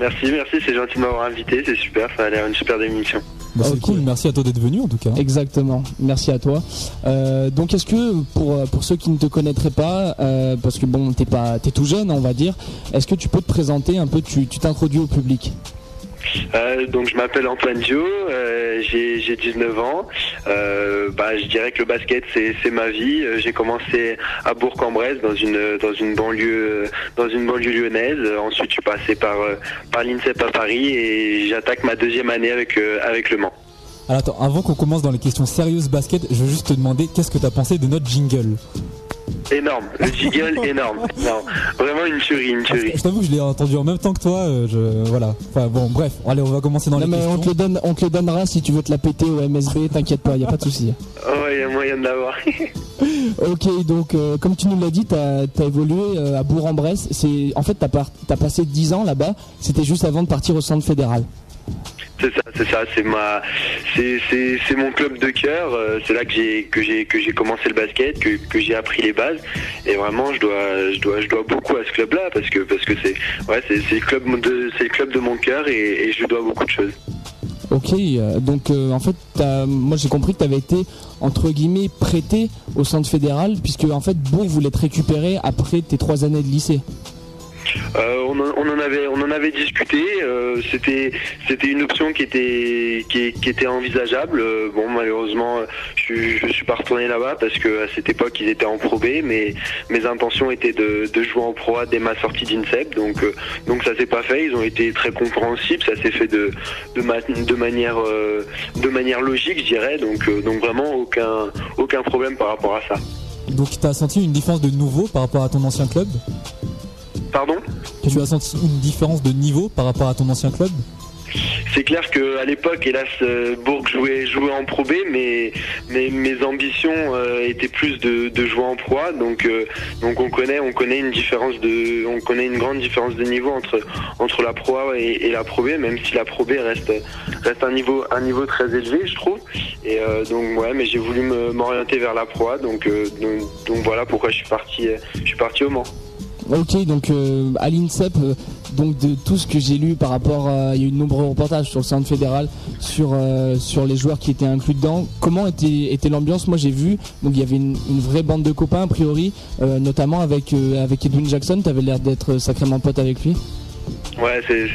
Speaker 11: Merci, merci, c'est gentil de m'avoir invité, c'est super, ça a l'air une super émission.
Speaker 3: Bah, c'est cool, merci à toi d'être venu en tout cas.
Speaker 2: Exactement. Merci à toi. Euh, donc, est-ce que pour euh, pour ceux qui ne te connaîtraient pas, euh, parce que bon, t'es pas, t'es tout jeune, on va dire. Est-ce que tu peux te présenter un peu Tu tu t'introduis au public?
Speaker 11: Euh, donc je m'appelle Antoine Dio, euh, j'ai j'ai 19 ans. Euh, bah, je dirais que le basket c'est ma vie. J'ai commencé à Bourg-en-Bresse dans une dans une banlieue dans une banlieue lyonnaise. Ensuite je suis passé par par l'INSEP à Paris et j'attaque ma deuxième année avec avec le Mans.
Speaker 3: Alors attends, avant qu'on commence dans les questions sérieuses basket, je veux juste te demander qu'est-ce que t'as pensé de notre jingle?
Speaker 11: Énorme. Le jiggle, énorme. Non, vraiment une tuerie, une tuerie.
Speaker 3: Je t'avoue, je l'ai entendu en même temps que toi. euh, je, voilà. Enfin bon, bref. Allez, on va commencer dans
Speaker 2: Non,
Speaker 3: les
Speaker 2: mais on
Speaker 3: questions.
Speaker 2: te, le donne, on te le donnera si tu veux te la péter au MSB, t'inquiète pas, y a pas de souci.
Speaker 11: Oh, il y a moyen de l'avoir.
Speaker 2: Ok, donc euh, comme tu nous l'as dit, t'as as évolué euh, à Bourg-en-Bresse. C'est en fait t'as par- t'as passé 10 ans là-bas. C'était juste avant de partir au centre fédéral.
Speaker 11: C'est ça, c'est ça, c'est ma, c'est, mon club de cœur. euh, C'est là que j'ai, commencé le basket, que, j'ai appris les bases. Et vraiment, je dois, je dois, je dois beaucoup à ce club-là parce que, parce que c'est, ouais, c'est, le club de, c'est le club de mon cœur et, je lui dois beaucoup de choses.
Speaker 2: Ok, euh, donc euh, en fait, moi j'ai compris que tu avais été entre guillemets prêté au centre fédéral, puisque en fait Bourg voulait te récupérer après tes trois années de lycée.
Speaker 11: Euh, on, en, avait, on en avait discuté. euh, c'était, une option qui était, envisageable. Euh, bon, malheureusement, je, suis- pas retourné là-bas parce que à cette époque, ils étaient en Pro B, mais mes intentions étaient de, jouer en Pro A dès ma sortie d'INSEP. Donc, donc ça s'est pas fait. Ils ont été très compréhensibles. Ça s'est fait de, de, ma- de manière, logique, je dirais. Donc, donc vraiment aucun, aucun problème par rapport à ça.
Speaker 3: Donc, t'as senti une différence de nouveau par rapport à ton ancien club?
Speaker 11: Pardon
Speaker 3: Tu as senti une différence de niveau par rapport à ton ancien club
Speaker 11: C'est clair que à l'époque, hélas, euh, Bourg jouait, jouait en Pro B, mais, mais mes ambitions euh, étaient plus de, de jouer en Pro A. Donc, euh, donc on connaît, on connaît une différence de, on connaît une grande différence de niveau entre entre la Pro A et, et la Pro B, même si la Pro B reste reste un niveau un niveau très élevé, je trouve. Et euh, donc ouais, mais j'ai voulu m'orienter vers la Pro A, donc, donc donc voilà pourquoi je suis parti, je suis parti au Mans.
Speaker 2: Ok, donc euh, à l'INSEP, euh, donc de tout ce que j'ai lu par rapport, à, il y a eu de nombreux reportages sur le centre fédéral, sur euh, sur les joueurs qui étaient inclus dedans. Comment était était l'ambiance? Moi j'ai vu, donc il y avait une, une vraie bande de copains a priori, euh, notamment avec euh, avec Edwin Jackson. T'avais l'air d'être sacrément pote avec lui.
Speaker 11: Ouais, c'est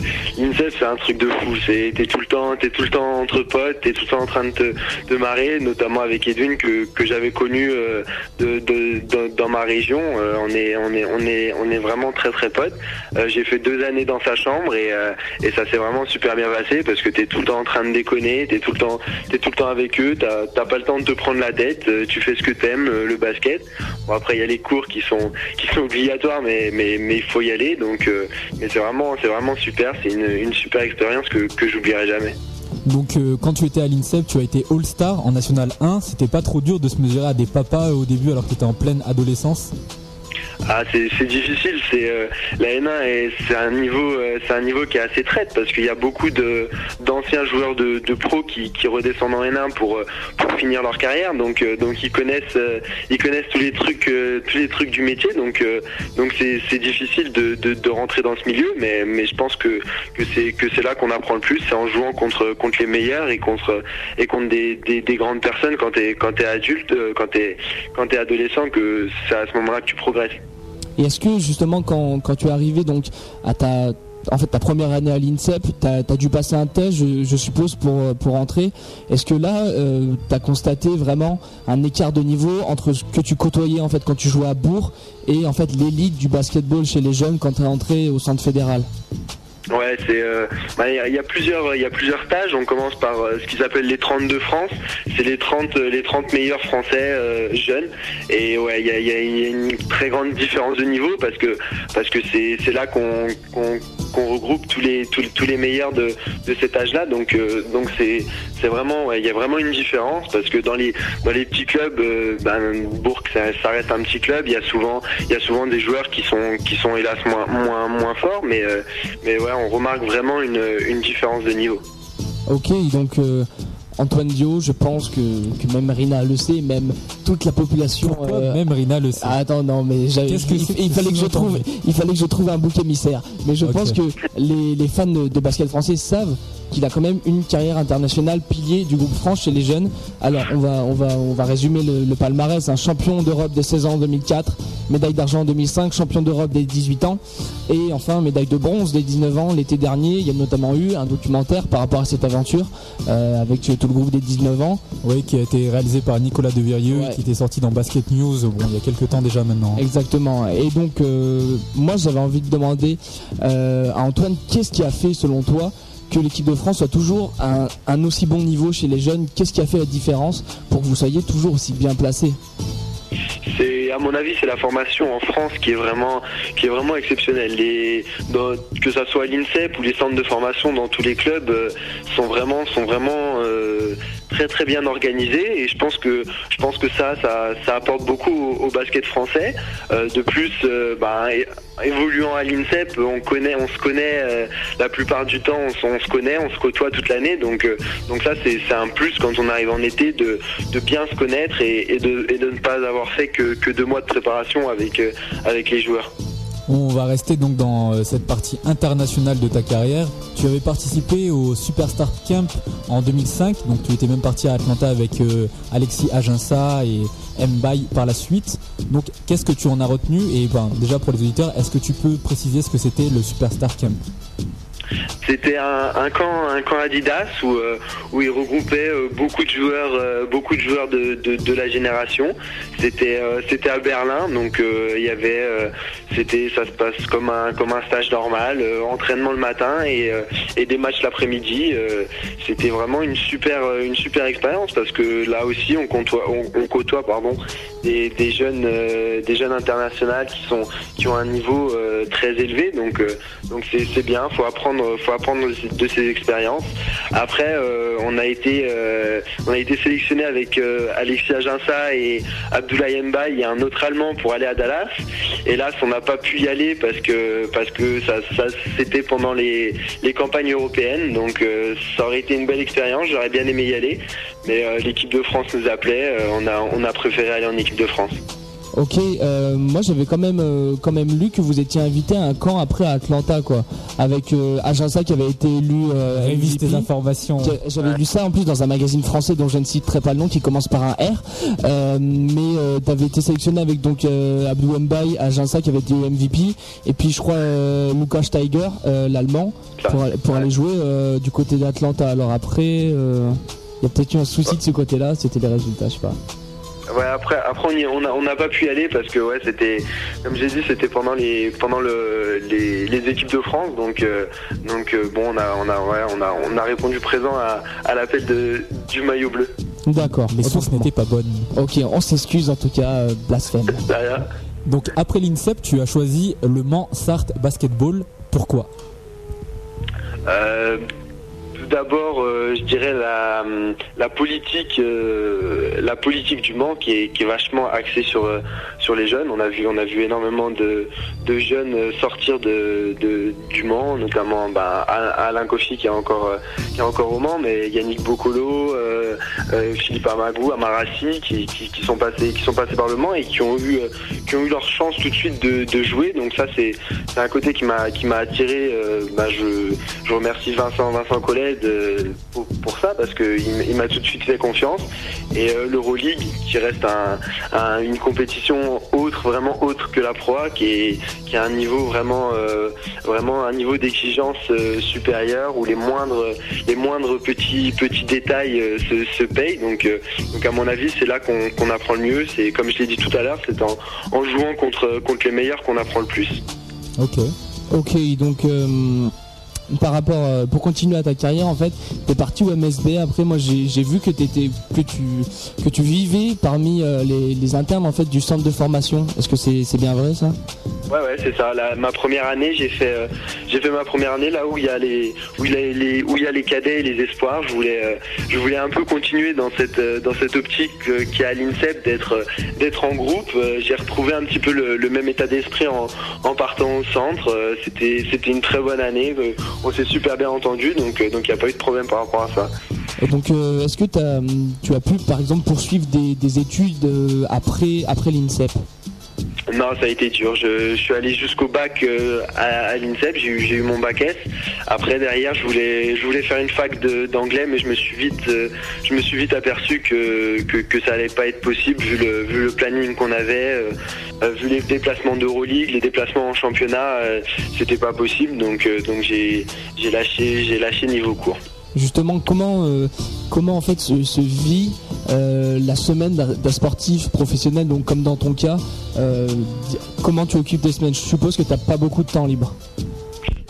Speaker 11: c'est un truc de fou. C'est t'es tout le temps, t'es tout le temps entre potes, t'es tout le temps en train de te, de marrer, notamment avec Edwin que, que j'avais connu euh, de, de- de- dans ma région. Euh, on est on est on est on est vraiment très très potes. Euh, J'ai fait deux années dans sa chambre et euh, et ça s'est vraiment super bien passé parce que t'es tout le temps en train de déconner, t'es tout le temps t'es tout le temps avec eux, t'as t'as pas le temps de te prendre la tête, euh, tu fais ce que t'aimes, euh, le basket. Bon après il y a les cours qui sont qui sont obligatoires mais mais mais il faut y aller donc mais c'est vraiment vraiment super, c'est une, super expérience que que j'oublierai jamais.
Speaker 3: Donc, euh, quand tu étais à l'INSEP, tu as été All-Star en National 1. C'était pas trop dur de se mesurer à des papas au début alors que tu étais en pleine adolescence?
Speaker 11: Ah, c'est difficile. C'est euh, la N1 est c'est un niveau euh, c'est un niveau qui est assez traite parce qu'il y a beaucoup de d'anciens joueurs de, de pro qui, qui redescendent en N1 pour euh, pour finir leur carrière. Donc donc ils connaissent ils connaissent tous les trucs tous les trucs du métier. Donc donc c'est difficile de, de, rentrer dans ce milieu. Mais mais je pense que que c'est que c'est là qu'on apprend le plus. C'est en jouant contre contre les meilleurs et contre et contre des, des, des grandes personnes quand t'es quand adulte quand t'es quand adolescent que c'est à ce moment-là que tu progresses.
Speaker 2: Et est-ce que justement quand, quand tu es arrivé donc à ta en fait ta première année à l'INSEP, tu as, dû passer un test, je, suppose, pour, pour entrer. Est-ce que là, tu as constaté vraiment un écart de niveau entre ce que tu côtoyais en fait quand tu jouais à Bourg et en fait l'élite du basketball chez les jeunes quand tu es entré au centre fédéral?
Speaker 11: Ouais, c'est euh, bah, il y, a- il y a plusieurs il y a plusieurs stages. On commence par euh, ce qu'ils appellent les 30 de France. C'est les 30 euh, les 30 meilleurs français euh, jeunes. Et ouais, il y a, il il y a une très grande différence de niveau parce que parce que c'est c'est là qu'on qu'on qu'on regroupe tous les tous, les meilleurs de, cet âge-là. Donc euh, donc c'est c'est vraiment il y a vraiment une différence parce que dans les dans les petits clubs, euh, ben, Bourg ça, ça un petit club. Il y a souvent il y souvent des joueurs qui sont qui sont hélas moins moins moins forts, mais euh, mais ouais on remarque vraiment une, une différence de niveau.
Speaker 2: Ok, donc euh, Antoine Dio, je pense que, que même Rina le sait, même toute la population. euh,
Speaker 3: Même Rina le sait?
Speaker 2: Ah, attends, non, mais
Speaker 3: que
Speaker 2: il, fallait que je trouve,
Speaker 3: sous-entendu?
Speaker 2: il fallait que je trouve un bouc émissaire. Mais je pense que les, les fans de, de basket français savent qu'il a quand même une carrière internationale pilier du groupe France chez les jeunes. Alors, on va, on va, on va résumer le, le palmarès. Un champion d'Europe des 16 ans en 2004, médaille d'argent en 2005, champion d'Europe des 18 ans, et enfin médaille de bronze des 19 ans l'été dernier. Il y a notamment eu un documentaire par rapport à cette aventure euh, avec tout le groupe des 19 ans.
Speaker 3: Oui, qui a été réalisé par Nicolas Devirieux,
Speaker 2: Ouais.
Speaker 3: qui était sorti dans Basket News, bon, il y a quelques temps déjà maintenant.
Speaker 2: Exactement. Et donc, euh, moi, j'avais envie de demander euh, à Antoine, qu'est-ce qui a fait, selon toi, que l'équipe de France soit toujours un, un aussi bon niveau chez les jeunes Qu'est-ce qui a fait la différence pour que vous soyez toujours aussi bien placé
Speaker 11: C'est à mon avis, c'est la formation en France qui est vraiment, qui est vraiment exceptionnelle. Que ça soit à l'INSEP ou les centres de formation dans tous les clubs euh, sont vraiment, sont vraiment euh, très très bien organisés et je pense que je pense que ça ça, ça apporte beaucoup au, basket français. Euh, de plus, euh, bah, évoluant à l'INSEP, on connaît, on se connaît euh, la plupart du temps, on, se- on se connaît, on se côtoie toute l'année, donc donc ça c'est un plus quand on arrive en été de, de bien se connaître et, de, et de ne pas avoir fait que, que deux mois de préparation avec avec les joueurs.
Speaker 3: On va rester donc dans euh, cette partie internationale de ta carrière. Tu avais participé au Superstar Camp en 2005, donc tu étais même parti à Atlanta avec euh, Alexis Aginsa et Mbaye par la suite. Donc qu'est-ce que tu en as retenu? Et ben déjà pour les auditeurs, est-ce que tu peux préciser ce que c'était le Superstar Camp?
Speaker 11: C'était un, camp, un camp Adidas où, euh, où ils regroupaient euh, beaucoup de joueurs, euh, beaucoup de joueurs de, de, la génération. C'était, à Berlin, donc il y avait, c'était, ça se passe comme un, comme un stage normal, entraînement le matin et, et des matchs l'après-midi. c'était vraiment une super, une super expérience parce que là aussi on côtoie, on, côtoie pardon, des, des jeunes, des jeunes internationales qui sont, qui ont un niveau très élevé. Donc, donc c'est, c'est bien. Faut apprendre, faut apprendre de, ces expériences. Après, euh, on a été, euh, on a été sélectionné avec euh, Alexis Aginsa et Abdoulaye Mbaye et un autre Allemand pour aller à Dallas. Hélas, on n'a pas pu y aller parce que parce que ça, ça c'était pendant les, les campagnes européennes. Donc ça aurait été une belle expérience. J'aurais bien aimé y aller, mais l'équipe de France nous appelait. on a on a préféré aller en équipe de France.
Speaker 2: Ok, euh, moi j'avais quand même euh, quand même lu que vous étiez invité à un camp après à Atlanta quoi, avec euh, qui avait été élu euh,
Speaker 3: Révise tes informations.
Speaker 2: J'avais lu ça en plus dans un magazine français dont je ne citerai pas le nom qui commence par un R. Euh, mais euh, t'avais été sélectionné avec donc euh, Abdou Mbaye, Agença qui avait été MVP et puis je crois euh, Lukas Steiger, euh, l'allemand, pour, aller- pour aller jouer euh, du côté d'Atlanta. Alors après, euh, il y a peut-être eu un souci de ce côté-là, c'était les résultats, je sais pas.
Speaker 11: Ouais, après, après on y- on a- on n'a pas pu y aller parce que ouais, c'était, comme j'ai dit, c'était pendant les, pendant le, les, les équipes de France, donc, euh, donc euh, bon, on a, on a, ouais, on a, on a répondu présent à, à l'appel de, du maillot bleu.
Speaker 2: D'accord.
Speaker 3: Les sources n'étaient pas bonnes.
Speaker 2: Ok, on s'excuse en tout cas, euh, blasphème.
Speaker 11: Derrière.
Speaker 3: Donc après l'INSEP, tu as choisi le Mans Sarthe Basketball. Pourquoi?
Speaker 11: Euh, d'abord, euh, je dirais la, la politique, euh, la politique du Mans qui est, qui est vachement axée sur euh, sur les jeunes. On a vu, on a vu énormément de, jeunes sortir de, du Mans, notamment bah, Al- Alain Kofi qui est encore euh, qui est encore au Mans, mais Yannick Bocolo, euh, euh, Philippe Amagou, Amarassi, qui, sont passés qui sont passés par le Mans et qui ont eu qui ont eu leur chance tout de suite de, jouer. Donc ça c'est un côté qui m'a attiré. bah, je remercie Vincent Vincent Collet pour, ça parce que il, m- il m'a tout de suite fait confiance et l'Euroleague qui reste un, un- une compétition autre vraiment autre que la Pro A, qui est qui a un niveau vraiment euh, vraiment un niveau d'exigence euh, supérieur où les moindres les moindres petits petits détails euh, se, payent. Donc donc à mon avis c'est là qu'on apprend le mieux. C'est comme je l'ai dit tout à l'heure c'est en, en jouant contre contre les meilleurs qu'on apprend le plus.
Speaker 3: Ok.
Speaker 2: Ok, donc par rapport, euh, pour continuer à ta carrière, en fait, t'es parti au MSB. Après, moi, j'ai vu que t'étais, que tu, que tu vivais parmi euh, les, internes en fait du centre de formation. Est-ce que c'est bien vrai ça?
Speaker 11: Ouais ouais c'est ça. Ma première année j'ai fait euh, j'ai fait ma première année là où il y a les où il a les où il y a les cadets et les espoirs. Je voulais je voulais un peu continuer dans cette dans cette optique qui à l'INSEP d'être d'être en groupe. J'ai retrouvé un petit peu le, le même état d'esprit en, en partant au centre. C'était c'était une très bonne année. Euh, on s'est super bien entendu donc euh, il n'y a pas eu de problème par rapport à ça.
Speaker 2: Et donc, euh, est-ce que hum, tu as pu, par exemple, poursuivre des, des études euh, après, après l'INSEP?
Speaker 11: Non, ça a été dur. Je, suis allé jusqu'au bac euh, à, l'INSEP. J'ai eu, mon bac S. Après, derrière, je voulais, faire une fac d'anglais, mais je me suis vite, euh, je me suis vite aperçu que, ça allait pas être possible vu le, planning qu'on avait, euh, vu les déplacements d'Euroleague, les déplacements en championnat, c'était pas possible. Donc, j'ai, lâché, niveau cours.
Speaker 2: Justement, comment, comment en fait se, se vit euh, la semaine d'un sportif professionnel, donc comme dans ton cas, euh, comment tu occupes tes semaines? Je suppose que t'as pas beaucoup de temps libre.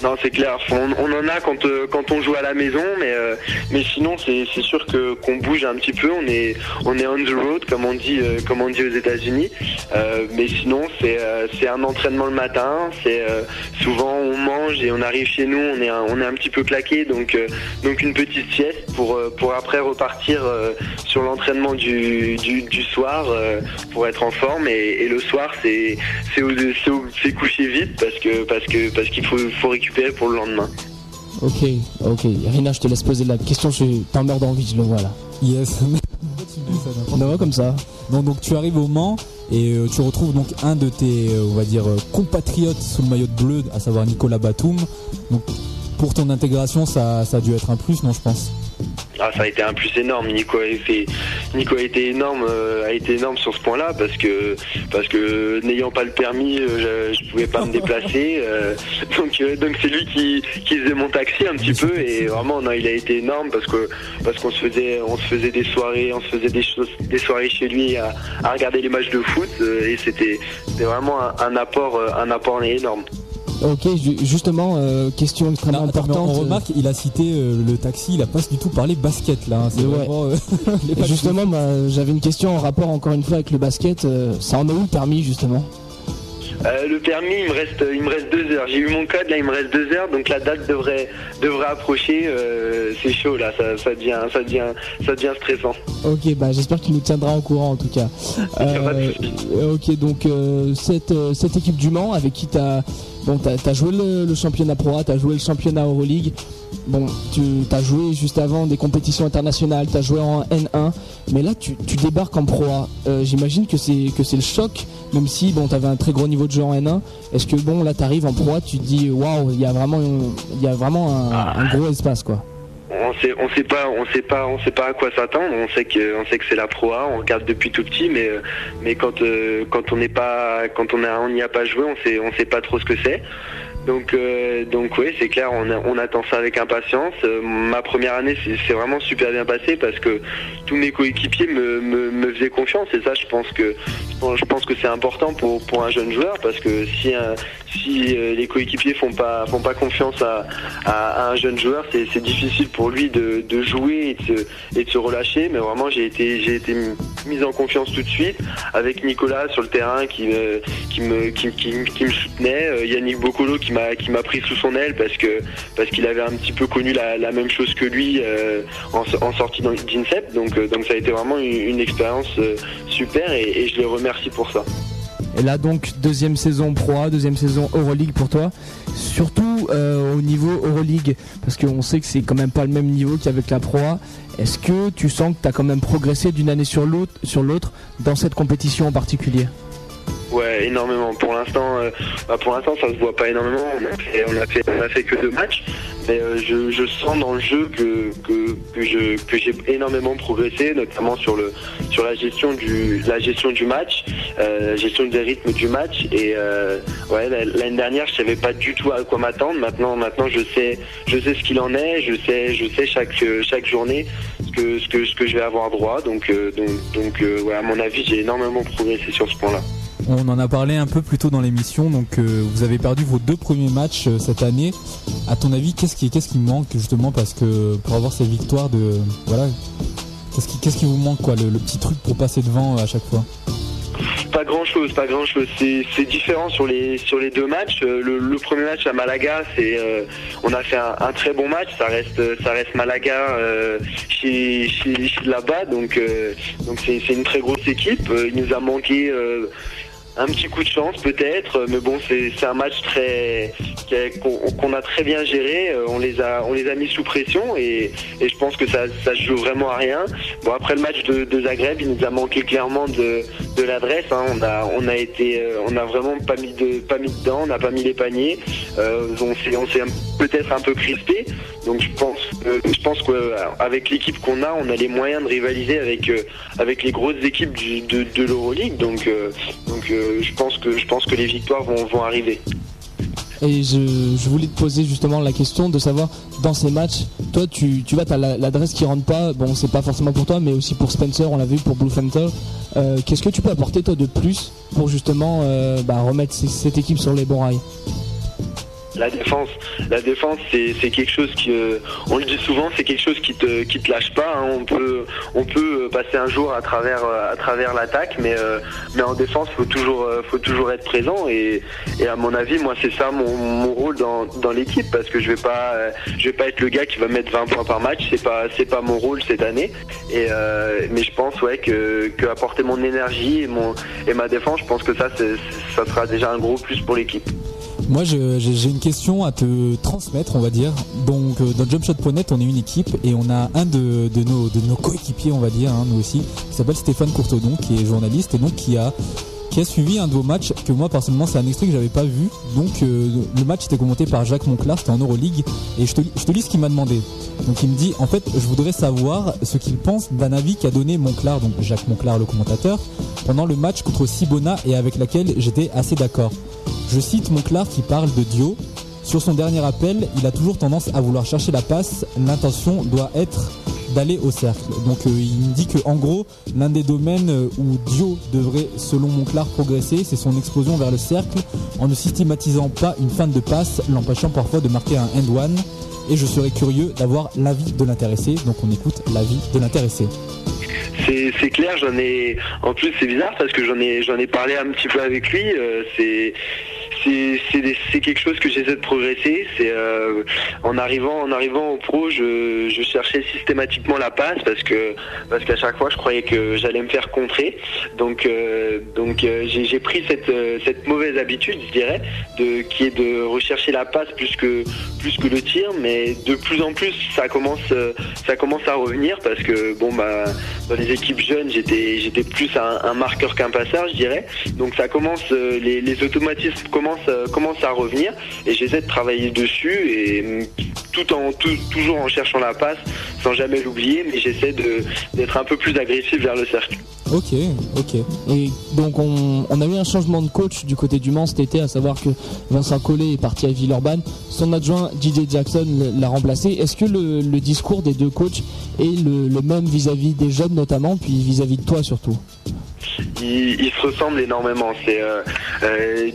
Speaker 11: Non, c'est clair. On, en a quand, euh, quand on joue à la maison, mais, euh, mais sinon, c'est sûr qu'on bouge un petit peu. On est, on est on the road, comme on dit, euh, comme on dit aux États-Unis. Mais sinon, c'est un entraînement le matin. Souvent on mange et on arrive chez nous, on est un, on est un petit peu claqué, donc donc une petite sieste pour pour après repartir sur l'entraînement du, du, soir pour être en forme. Et, le soir, c'est coucher vite parce parce que parce qu'il faut faut récupérer pour le lendemain.
Speaker 2: Ok, ok. Rina, je te laisse poser la question. Je t'en meurs d'envie, je le vois là.
Speaker 3: Yes.
Speaker 2: On va comme ça.
Speaker 3: Non, donc tu arrives au Mans et euh, tu retrouves donc un de tes, euh, on va dire, euh, compatriotes sous le maillot de bleu, à savoir Nicolas Batum. Donc pour ton intégration, ça, a dû être un plus, non, je pense.
Speaker 11: Ah, ça a été un plus énorme. Nico a été, énorme, euh, a été énorme sur ce point-là parce que parce que n'ayant pas le permis, euh, je, je pouvais pas me déplacer. euh, donc donc c'est lui qui, qui faisait mon taxi un petit peu et vraiment il a été énorme parce que parce qu'on se faisait on se faisait des soirées, on se faisait des choses, des soirées chez lui à, à regarder les matchs de foot et c'était vraiment un, un apport un apport énorme.
Speaker 2: Ok, ju- justement, euh, question extrêmement
Speaker 3: Attends,
Speaker 2: importante.
Speaker 3: on remarque, il a cité euh, le taxi, il a pas du tout parlé basket là. hein. C'est
Speaker 2: Ouais.
Speaker 3: vraiment, euh,
Speaker 2: justement, bah, j'avais une question en rapport encore une fois avec le basket. euh, ça en est où le permis justement?
Speaker 11: Euh, le permis, il me reste, il me reste deux heures. J'ai eu mon code, là, il me reste deux heures, donc la date devrait, devrait approcher. euh, c'est chaud, là, ça, ça devient, ça devient, ça devient stressant.
Speaker 2: Ok, bah j'espère qu'il nous tiendra au courant en tout cas. Euh, ok, donc euh, cette, euh, cette équipe du Mans avec qui t'as bon, t'as as joué le, le championnat Pro A, t'as joué le championnat Euroleague. Bon, tu as joué juste avant des compétitions internationales, t'as joué en N1, mais là tu, tu débarques en Pro A. Euh, J'imagine que c'est que c'est le choc, même si bon t'avais un très gros niveau de jeu en N1. Est-ce que bon là t'arrives en Pro A, tu te dis waouh, il y a vraiment il y a vraiment un, un gros espace quoi.
Speaker 11: On sait, on sait pas, on sait pas, on sait pas à quoi s'attendre. On sait que, on sait que c'est la Pro A. On regarde depuis tout petit, mais, mais quand, euh, quand on n'est pas, quand on a, on n'y a pas joué, on sait, on sait pas trop ce que c'est. Donc, euh, donc oui, c'est clair, on, attend ça avec impatience. Euh, ma première année, c'est vraiment super bien passé parce que tous mes coéquipiers me, faisaient confiance et ça, je pense que, je pense que c'est important pour, pour un jeune joueur parce que si, un- si euh, les coéquipiers font pas, font pas confiance à, à, un jeune joueur, c'est difficile pour lui de, de jouer et de, se, et de se relâcher. Mais vraiment, j'ai été, j'ai été mis en confiance tout de suite avec Nicolas sur le terrain qui me, qui me, qui, qui- me soutenait, Yannick Bocolo qui qui m'a pris sous son aile parce que, parce qu'il avait un petit peu connu la, même chose que lui euh, en, en sortie d'INSEP. Donc, euh, donc ça a été vraiment une, expérience euh, super et, je les remercie pour ça.
Speaker 2: Et là donc deuxième saison Pro A, deuxième saison Euroleague pour toi. Surtout au niveau Euroleague, parce qu'on sait que c'est quand même pas le même niveau qu'avec la Pro A. Est-ce que tu sens que tu as quand même progressé d'une année sur l'autre dans cette compétition en particulier?
Speaker 11: Ouais, énormément. Pour l'instant, euh, bah, pour l'instant, ça se voit pas énormément. On a fait, on a fait, que deux matchs, mais euh, je, sens dans le jeu que que, que je que j'ai énormément progressé, notamment sur le sur la gestion du la gestion du match, euh, la gestion des rythmes du match. Et euh, ouais, la- l'année dernière, je savais pas du tout à quoi m'attendre. Maintenant, maintenant, je sais je sais ce qu'il en est. Je sais je sais chaque euh, chaque journée ce que ce que ce que je vais avoir droit. Donc euh, donc donc euh, ouais, à mon avis, j'ai énormément progressé sur ce point-là.
Speaker 3: On en a parlé un peu plus tôt dans l'émission, donc euh, vous avez perdu vos deux premiers matchs euh, cette année. À ton avis, qu'est-ce qui, qu'est-ce qui manque justement parce que pour avoir ces victoires de voilà, qu'est-ce qui, vous manque quoi, le, petit truc pour passer devant euh, à chaque fois?
Speaker 11: Pas grand chose, pas grand chose. C'est différent sur les sur les deux matchs. Le, premier match à Malaga, on a fait un, très bon match. Ça reste Malaga chez, chez, chez là-bas, donc donc c'est une très grosse équipe. Il nous a manqué. Un petit coup de chance peut-être, mais bon c'est un match très qu'on a très bien géré. Euh, On les a mis sous pression et, je pense que ça ça joue vraiment à rien. Bon après le match de, Zagreb, il nous a manqué clairement de, l'adresse. hein. Euh, on a vraiment pas mis de pas mis dedans, on n'a pas mis les paniers. Euh, on s'est peut-être un peu crispé. Donc je pense je pense qu'avec l'équipe qu'on a, on a les moyens de rivaliser avec les grosses équipes du- de, l'Euroleague. Je pense que je pense que les victoires vont arriver.
Speaker 2: Et je, voulais te poser justement la question de savoir dans ces matchs, toi tu, tu vois, tu as l'adresse qui rentre pas, bon c'est pas forcément pour toi, mais aussi pour Spencer, on l'a vu pour Blue Fenter. Euh, Qu'est-ce que tu peux apporter toi de plus pour justement euh, bah, remettre cette équipe sur les bons rails?
Speaker 11: La défense, la défense, c'est quelque chose qui, euh, on le dit souvent, c'est quelque chose qui te qui te lâche pas. hein. On peut on peut euh, passer un jour à travers euh, à travers l'attaque, mais euh, mais en défense, faut toujours euh, faut toujours être présent. Et, et à mon avis, moi, c'est ça mon, mon rôle dans, dans l'équipe parce que je vais pas je vais pas être le gars qui va mettre 20 points par match. C'est pas c'est pas mon rôle cette année. Et mais je pense ouais que que apporter mon énergie et mon et ma défense, je pense que ça ça sera déjà un gros plus pour l'équipe.
Speaker 3: Moi, j'ai une question à te transmettre, on va dire. Donc, euh, dans jumpshot.net, on est une équipe et on a un de, nos, de nos coéquipiers, on va dire, hein, nous aussi, qui s'appelle Stéphane Courtodon, qui est journaliste et donc qui a qui a suivi un de vos matchs que moi personnellement c'est un extrait que j'avais pas vu. Donc euh, le match était commenté par Jacques Monclar c'était en Euroleague. Et je te, je te lis ce qu'il m'a demandé. Donc il me dit en fait je voudrais savoir ce qu'il pense d'un avis qu'a donné Monclar donc Jacques Monclar le commentateur pendant le match contre Sibona et avec laquelle j'étais assez d'accord je cite Monclar qui parle de Dio. Sur son dernier appel, il a toujours tendance à vouloir chercher la passe. L'intention doit être d'aller au cercle. Donc euh, il me dit que en gros, l'un des domaines euh, où Dio devrait, selon Monclar, progresser, c'est son explosion vers le cercle, en ne systématisant pas une fin de passe, l'empêchant parfois de marquer un end one. Et je serais curieux d'avoir l'avis de l'intéressé. Donc on écoute l'avis de l'intéressé.
Speaker 11: C'est clair, j'en ai. En plus, c'est bizarre parce que j'en ai ai parlé un petit peu avec lui. euh, c'est c'est quelque chose que j'essaie de progresser. C'est euh, en arrivant en arrivant au pro, je, je cherchais systématiquement la passe parce que parce qu'à chaque fois, je croyais que j'allais me faire contrer. Donc euh, donc euh, j'ai pris cette cette mauvaise habitude, je dirais, de qui est de rechercher la passe plus que plus que le tir. Mais de plus en plus, ça commence ça commence à revenir parce que bon bah dans les équipes jeunes, j'étais j'étais plus un, marqueur qu'un passeur, je dirais. Donc ça commence, les automatismes commencent euh, commencent à revenir et j'essaie de travailler dessus et mm, tout en toujours en cherchant la passe, sans jamais l'oublier, mais j'essaie d'être un peu plus agressif vers le cercle.
Speaker 3: Ok, ok.
Speaker 2: Et donc on, a eu un changement de coach du côté du Mans cet été, à savoir que Vincent Collet est parti à Villeurbanne. Son adjoint DJ Jackson l'a remplacé. Est-ce que le, discours des deux coachs est le, même vis-à-vis des jeunes notamment, puis vis-à-vis de toi surtout?
Speaker 11: Ils, se ressemblent énormément. C'est euh, euh,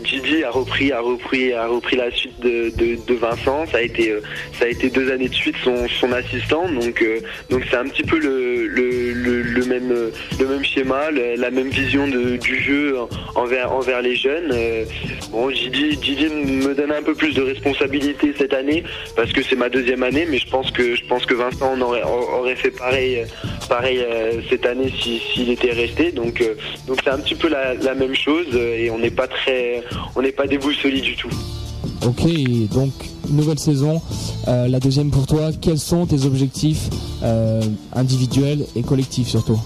Speaker 11: a repris, a repris, a repris la suite de, Vincent. Ça a été, euh, ça a été deux années de suite son, assistant. Donc, euh, donc c'est un petit peu le, même, le même schéma, le- la même vision du jeu en- envers, les jeunes. Euh, bon, Didi me donne un peu plus de responsabilité cette année parce que c'est ma deuxième année, mais je pense que, Vincent en aurait, fait pareil, euh, cette année si- s'il était resté. Donc, euh, c'est un petit peu la, même chose euh, et on n'est pas très, on n'est pas du tout.
Speaker 2: Ok, donc nouvelle saison, euh, la deuxième pour toi. Quels sont tes objectifs euh, individuels et collectifs surtout?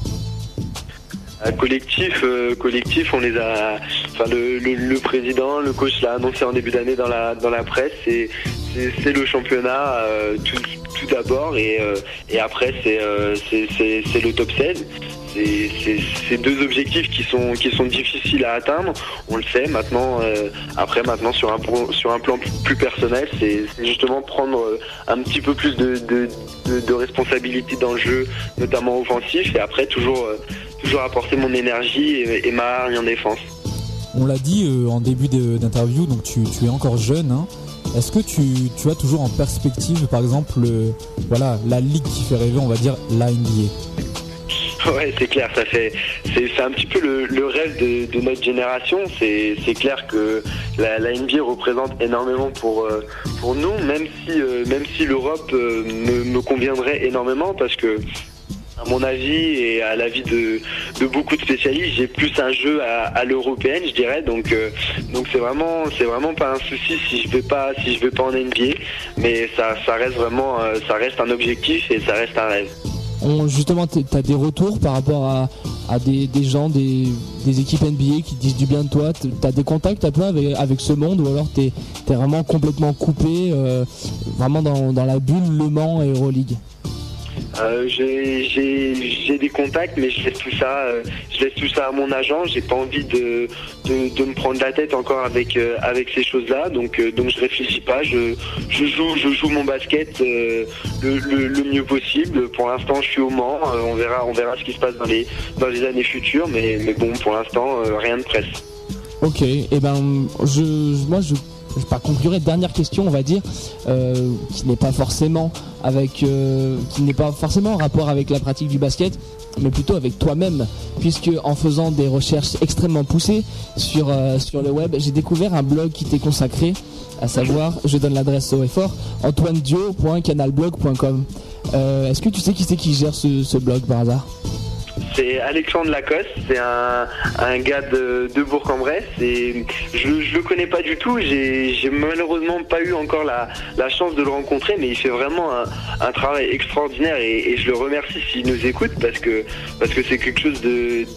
Speaker 11: Collectif, euh, collectif, on les a. Enfin, le, le, président, le coach l'a annoncé en début d'année dans la dans la presse. C'est le championnat euh, tout, tout d'abord et euh, et après c'est euh, le top 16. C'est deux objectifs qui sont qui sont difficiles à atteindre. On le sait maintenant. après maintenant sur un sur un plan plus personnel, c'est justement prendre un petit peu plus de de, de, de responsabilité dans le jeu, notamment offensif. Et après toujours toujours apporter mon énergie et, et ma hargne en défense.
Speaker 3: On l'a dit euh, en début d'interview, donc tu, tu es encore jeune. hein. Est-ce que tu, tu as toujours en perspective, par exemple, euh, voilà, la ligue qui fait rêver, on va dire la NBA
Speaker 11: Ouais, c'est clair, ça fait, c'est, c'est un petit peu le, le rêve de, de notre génération. C'est, clair que la, la NBA représente énormément pour euh, pour nous, même si euh, même si l'Europe me, me conviendrait énormément parce que à mon avis et à l'avis de, beaucoup de spécialistes, j'ai plus un jeu à, à l'européenne, je dirais. Donc, euh, donc c'est vraiment, c'est vraiment pas un souci si je vais pas, si je vais pas en NBA. Mais ça, reste vraiment, euh, ça reste un objectif et ça reste un rêve.
Speaker 2: Justement, tu as des retours par rapport à, à des, gens, des, équipes NBA qui disent du bien de toi? Tu as des contacts un peu avec, avec ce monde ou alors tu es, vraiment complètement coupé, euh, vraiment dans, dans la bulle Le Mans et Euroleague?
Speaker 11: Euh, j'ai des contacts, mais je laisse tout ça, euh, je laisse tout ça à mon agent. J'ai pas envie de, de, de me prendre la tête encore avec euh, avec ces choses-là. Donc euh, donc je réfléchis pas. Je, je joue je joue mon basket le, le, mieux possible. Pour l'instant, je suis au Mans. On verra on verra ce qui se passe dans les dans les années futures. Mais mais bon, pour l'instant, rien de presse.
Speaker 2: Ok, et ben je, moi je par conclure, dernière question, on va dire, euh, qui n'est pas forcément avec, euh, qui n'est pas forcément en rapport avec la pratique du basket, mais plutôt avec toi-même, puisque en faisant des recherches extrêmement poussées sur euh, sur le web, j'ai découvert un blog qui t'est consacré, à savoir, je donne l'adresse au effort, antoinedio.canalblog.com. Est-ce que tu sais qui c'est qui gère ce blog par hasard?
Speaker 11: C'est Alexandre Lacoste, c'est un, gars de, Bourg-en-Bresse et je, je le connais pas du tout, j'ai malheureusement pas eu encore la, chance de le rencontrer mais il fait vraiment un, travail extraordinaire et, je le remercie s'il nous écoute parce que parce que c'est quelque chose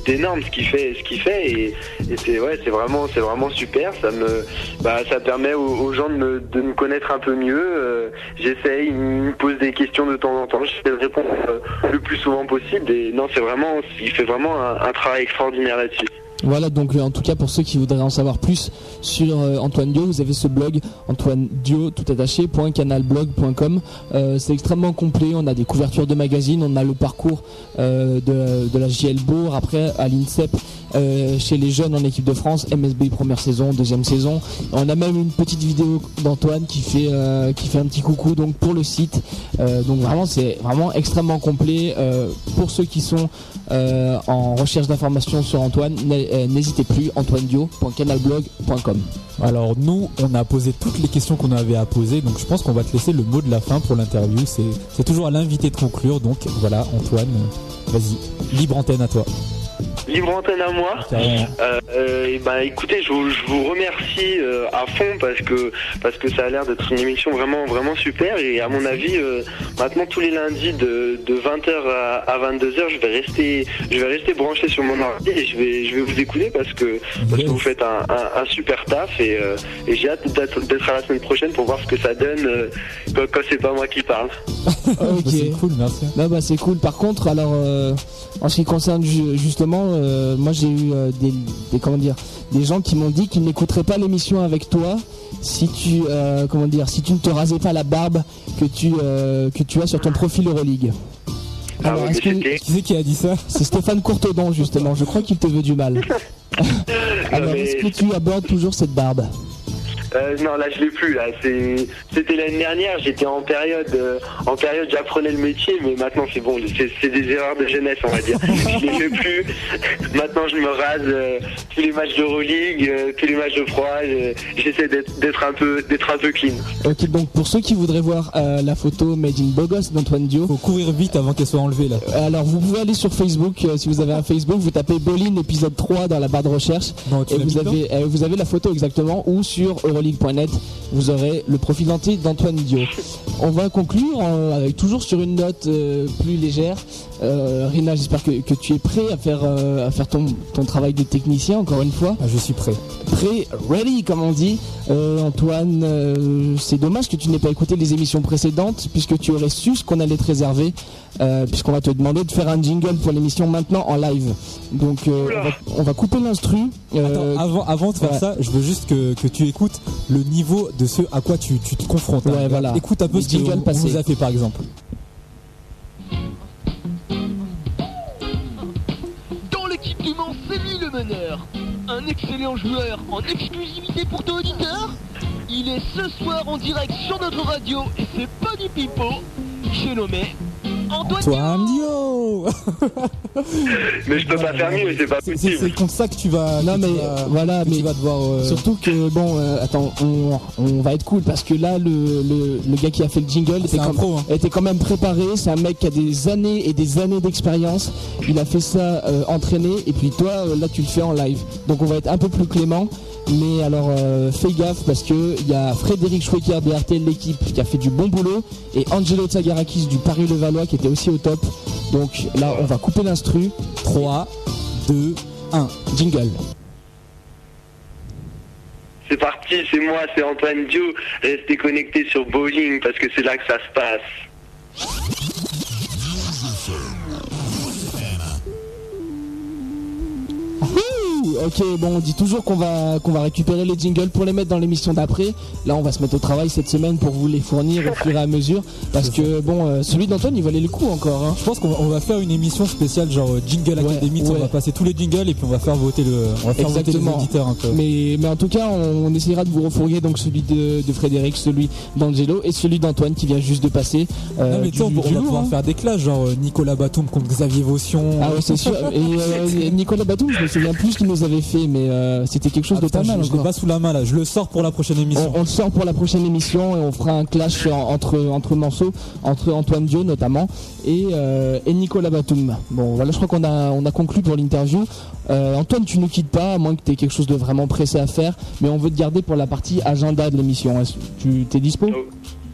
Speaker 11: d'énorme ce qu'il fait ce qu'il fait et, c'est ouais c'est vraiment c'est vraiment super. Ça me bah ça permet aux, gens de me, connaître un peu mieux. Euh, j'essaye il me pose des questions de temps en temps. J'essaie de répondre euh, le plus souvent possible et non c'est vraiment il fait vraiment un, travail extraordinaire là-dessus
Speaker 2: Voilà, donc euh, en tout cas pour ceux qui voudraient en savoir plus sur euh, Antoine Dio, vous avez ce blog Antoine Dio tout attaché .canalblog.com. Euh, c'est extrêmement complet. On a des couvertures de magazines, on a le parcours de, la JL Bourg, après à l'INSEP. chez les jeunes en équipe de France, MSB première saison, deuxième saison. On a même une petite vidéo d'Antoine qui fait qui fait un petit coucou donc pour le site. Donc vraiment c'est vraiment extrêmement complet pour ceux qui sont en recherche d'informations sur Antoine. Euh, N'hésitez plus antoinedio.canalblog.com.
Speaker 3: Alors nous, on a posé toutes les questions qu'on avait à poser, donc je pense qu'on va te laisser le mot de la fin pour l'interview. C'est toujours à l'invité de conclure, donc voilà, Antoine, euh, vas-y, libre antenne à toi.
Speaker 11: Libre antenne à moi. Euh, euh, et ben écoutez, je vous, je vous remercie euh, à fond parce que parce que ça a l'air d'être une émission vraiment vraiment super et à mon avis euh, maintenant tous les lundis de, de 20h à, à 22h je vais rester je vais rester branché sur mon ordi et je vais je vais vous écouter parce que parce que vous faites un, un, un super taf et, euh, et j'ai hâte d'être d'être à la semaine prochaine pour voir ce que ça donne euh, quand, quand c'est pas moi qui parle.
Speaker 2: Ok.
Speaker 3: C'est cool, merci.
Speaker 2: Bah, bah, c'est cool. Par contre, alors euh, en ce qui concerne ju- justement, euh, moi j'ai eu euh, des, des comment dire, des gens qui m'ont dit qu'ils n'écouteraient pas l'émission avec toi si tu euh, comment dire, si tu ne te rasais pas la barbe que tu que tu as sur ton profil Euroleague.
Speaker 11: Ah
Speaker 2: Alors, est-ce que-
Speaker 3: Qui c'est qui a dit ça?
Speaker 2: C'est Stéphane Courtodon justement. Je crois qu'il te veut du mal. Alors, est-ce que tu abordes toujours cette barbe?
Speaker 11: Euh, non, là je l'ai plus. Là, c'est, c'était l'année dernière. J'étais en période, euh, en période, j'apprenais le métier, mais maintenant c'est bon. C'est, c'est des erreurs de jeunesse, on va dire. je les fais plus. Maintenant, je me rase euh, tous les matchs d'Euroleague, euh, tous les matchs de je- j'essaie d'être, d'être un peu, d'être un peu clean.
Speaker 2: Ok, donc pour ceux qui voudraient voir euh, la photo Made in Bogos d'Antoine Dio,
Speaker 3: Faut courir vite avant qu'elle soit enlevée là.
Speaker 2: Alors vous pouvez aller sur Facebook, euh, si vous avez un Facebook, vous tapez Bolin épisode 3 dans la barre de recherche
Speaker 3: Non,
Speaker 2: et vous avez, euh, vous avez la photo exactement ou sur Vous aurez le profil entier d'Antoine Dio. On va conclure euh, toujours sur une note euh, plus légère. Euh, Rina, j'espère que, que tu es prêt à faire, euh, à faire ton, ton travail de technicien encore une fois.
Speaker 3: Ah, je suis prêt.
Speaker 2: Prêt, ready comme on dit. Euh, Antoine, euh, c'est dommage que tu n'aies pas écouté les émissions précédentes puisque tu aurais su ce qu'on allait te réserver puisqu'on va te demander de faire un jingle pour l'émission maintenant en live. Donc on, va, on va couper l'instru.
Speaker 3: Avant, avant de faire
Speaker 2: ouais.
Speaker 3: ça, je veux juste que, que tu écoutes le niveau de ce à quoi tu, tu te confrontes. hein.
Speaker 2: Voilà.
Speaker 3: Écoute un peu
Speaker 2: Les
Speaker 3: ce qu'on a fait par exemple.
Speaker 1: Un excellent joueur en exclusivité pour ton auditeur. Il est ce soir en direct sur notre radio et c'est pas du pipeau. J'ai nommé Antoine
Speaker 3: Toi, Dio
Speaker 11: Mais je peux pas faire mieux, c'est pas
Speaker 3: C'est c'est
Speaker 11: possible.
Speaker 3: comme ça que tu vas.
Speaker 2: Non mais
Speaker 3: vas-
Speaker 2: voilà,
Speaker 3: que
Speaker 2: mais
Speaker 3: tu vas devoir. euh,
Speaker 2: surtout que bon, euh, attends, on, on va être cool parce que là le, le, le gars qui a fait le jingle était quand,
Speaker 3: pro, hein.
Speaker 2: était quand même préparé. C'est un mec qui a des années et des années d'expérience. Il a fait ça euh, entraîné et puis toi euh, là tu le fais en live. Donc on va être un peu plus clément. Mais alors euh, fais gaffe parce que il y a Frédéric Schwecker de RTL l'équipe qui a fait du bon boulot et Angelo Tsagarakis du Paris Levallois qui était aussi au top. Donc là on va couper l'instru.
Speaker 3: 3, 2, 1.
Speaker 2: Jingle.
Speaker 11: C'est parti, c'est moi, c'est Antoine Dio. Restez connectés sur Bowling parce que c'est là que ça se passe.
Speaker 2: Ok, bon, on dit toujours qu'on va, qu'on va récupérer les jingles pour les mettre dans l'émission d'après. Là, on va se mettre au travail cette semaine pour vous les fournir au fur et à mesure. Parce que, bon, euh, celui d'Antoine, il valait le coup encore. Hein.
Speaker 3: Je pense qu'on va, on va faire une émission spéciale genre euh, Jingle Academy, on
Speaker 2: ouais.
Speaker 3: va passer tous les jingles et puis on va faire voter le, on va faire voter les
Speaker 2: Exactement.
Speaker 3: auditeurs un peu.
Speaker 2: Mais, mais en tout cas, on, on essaiera de vous refourguer donc celui de, de Frédéric, celui d'Angelo et celui d'Antoine qui vient juste de passer. euh,
Speaker 3: non mais tu sais, on,
Speaker 2: du-
Speaker 3: on
Speaker 2: du
Speaker 3: va
Speaker 2: lourd,
Speaker 3: pouvoir
Speaker 2: hein.
Speaker 3: faire des classes genre euh, Nicolas Batum contre Xavier Vaution.
Speaker 2: Ah ouais, c'est sûr. Et euh, Nicolas Batum, je me souviens plus qu'il nous avait fait, mais euh, c'était quelque chose
Speaker 3: Ah,
Speaker 2: de
Speaker 3: putain,
Speaker 2: pas mal
Speaker 3: je, je l'ai pas sous la main là, je le sors pour la prochaine émission.
Speaker 2: On, on le sort pour la prochaine émission et on fera un clash en- entre entre morceaux, entre Antoine Dio notamment et, euh, et Nicolas Batum. Bon, voilà, je crois qu'on a on a conclu pour l'interview. Euh, Antoine, tu nous quittes pas, à moins que tu aies quelque chose de vraiment pressé à faire, mais on veut te garder pour la partie agenda de l'émission. Est-ce- Tu t'es dispo?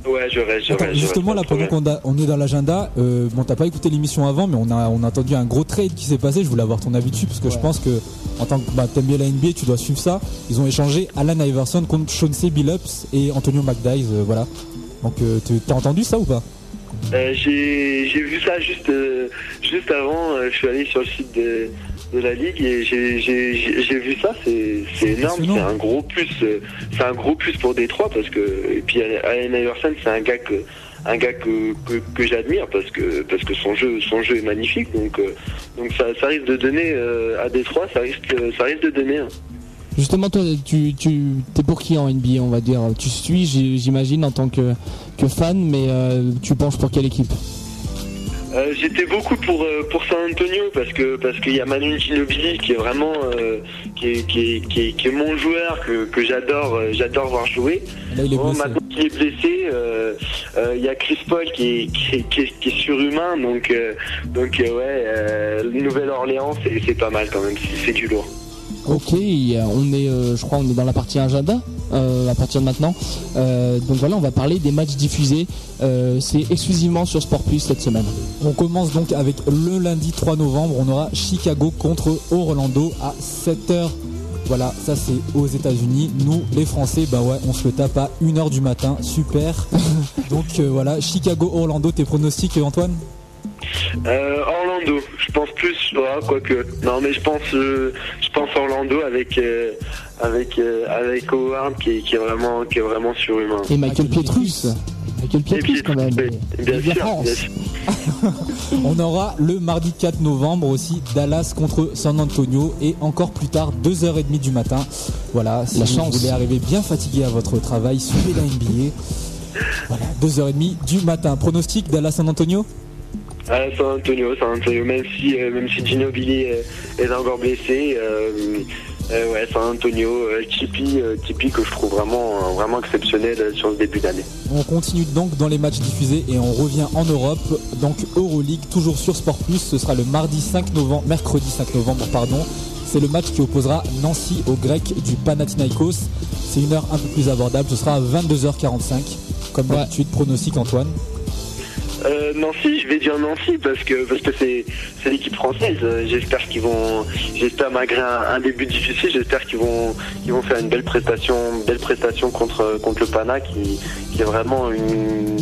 Speaker 11: Ouais, je reste, je
Speaker 3: Attends,
Speaker 11: reste. je
Speaker 3: justement
Speaker 11: reste,
Speaker 3: là pendant qu'on a- on est dans l'agenda, euh, bon t'as pas écouté l'émission avant mais on a on a entendu un gros trade qui s'est passé, je voulais avoir ton avis dessus parce que je pense que en tant que bah, t'aimes bien la NBA tu dois suivre ça. Ils ont échangé Alan Iverson contre Chauncey Billups et Antonio McDyess, euh, voilà. Donc euh, tu- t'as entendu ça ou pas?
Speaker 11: Euh, j'ai vu ça juste euh, juste avant. euh, je suis allé sur le site de, de la ligue et j'ai vu ça. C'est énorme. C'est un gros plus. C'est un gros plus pour Détroit parce que et puis Allen Iverson c'est un gars que un gars que, que, que j'admire parce que parce que son jeu son jeu est magnifique. Donc donc ça, ça risque de donner à Détroit. Ça risque ça risque de donner. hein.
Speaker 2: Justement, toi, tu, tu es pour qui en NBA, on va dire? Tu suis, j'imagine, en tant que, que fan, mais euh, tu penches pour quelle équipe?
Speaker 11: Euh, J'étais beaucoup pour euh, pour San Antonio parce que parce qu'il y a Manu Ginobili qui est vraiment euh, qui, est, qui, est, qui, est, qui est mon joueur que, que j'adore j'adore voir jouer.
Speaker 3: Là, il est
Speaker 11: Bon,
Speaker 3: blessé.
Speaker 11: maintenant qu'il est blessé, il y a Chris Paul qui est, qui est, surhumain donc donc ouais Nouvelle-Orléans c'est pas mal quand même c'est du lourd.
Speaker 2: Ok, on est, euh, je crois, on est dans la partie agenda euh, à partir de maintenant. Euh, donc voilà, on va parler des matchs diffusés. C'est exclusivement sur Sport Plus cette semaine.
Speaker 3: On commence donc avec le lundi 3 novembre, on aura Chicago contre Orlando à 7h. Voilà, ça c'est aux États-Unis. Nous, les Français, bah ouais, on se le tape à 1h du matin. Super. donc voilà, Chicago-Orlando, tes pronostics, Antoine?
Speaker 11: Euh, Orlando, je pense plus, voilà, quoique. Non, mais je pense, euh, je pense Orlando avec euh, avec euh, avec Howard qui, est- qui est vraiment qui est vraiment surhumain.
Speaker 2: Et Michael Pietrus. Michael Pietrus quand même.
Speaker 11: Bien sûr,
Speaker 2: France.
Speaker 11: bien sûr.
Speaker 3: On aura le mardi 4 novembre aussi Dallas contre San Antonio et encore plus tard 2h30 du matin. Voilà, si
Speaker 2: La
Speaker 3: vous
Speaker 2: chance.
Speaker 3: voulez arriver bien fatigué à votre travail, suivez la NBA. Voilà, 2h30 du matin. Pronostic Dallas-San Antonio?
Speaker 11: Ah, San Antonio, San Antonio, même si euh, même si Ginobili est, est encore blessé, euh, euh, ouais, San Antonio, euh, Tipeee, euh, Tipeee que je trouve vraiment euh, vraiment exceptionnel euh, sur ce début d'année.
Speaker 3: On continue donc dans les matchs diffusés et on revient en Europe. Donc Euroleague, toujours sur Sport Plus. Ce sera le mardi 5 novembre, mercredi 5 novembre, pardon. C'est le match qui opposera Nancy aux Grecs du Panathinaikos. C'est une heure un peu plus abordable. Ce sera à 22h45. Comme d'habitude, pronostic Antoine.
Speaker 11: Euh, Nancy, je vais dire Nancy parce que parce que c'est l'équipe française. J'espère qu'ils vont, j'espère malgré un, début difficile, j'espère qu'ils vont qu'ils vont faire une belle prestation, belle prestation contre le Pana qui, est vraiment une,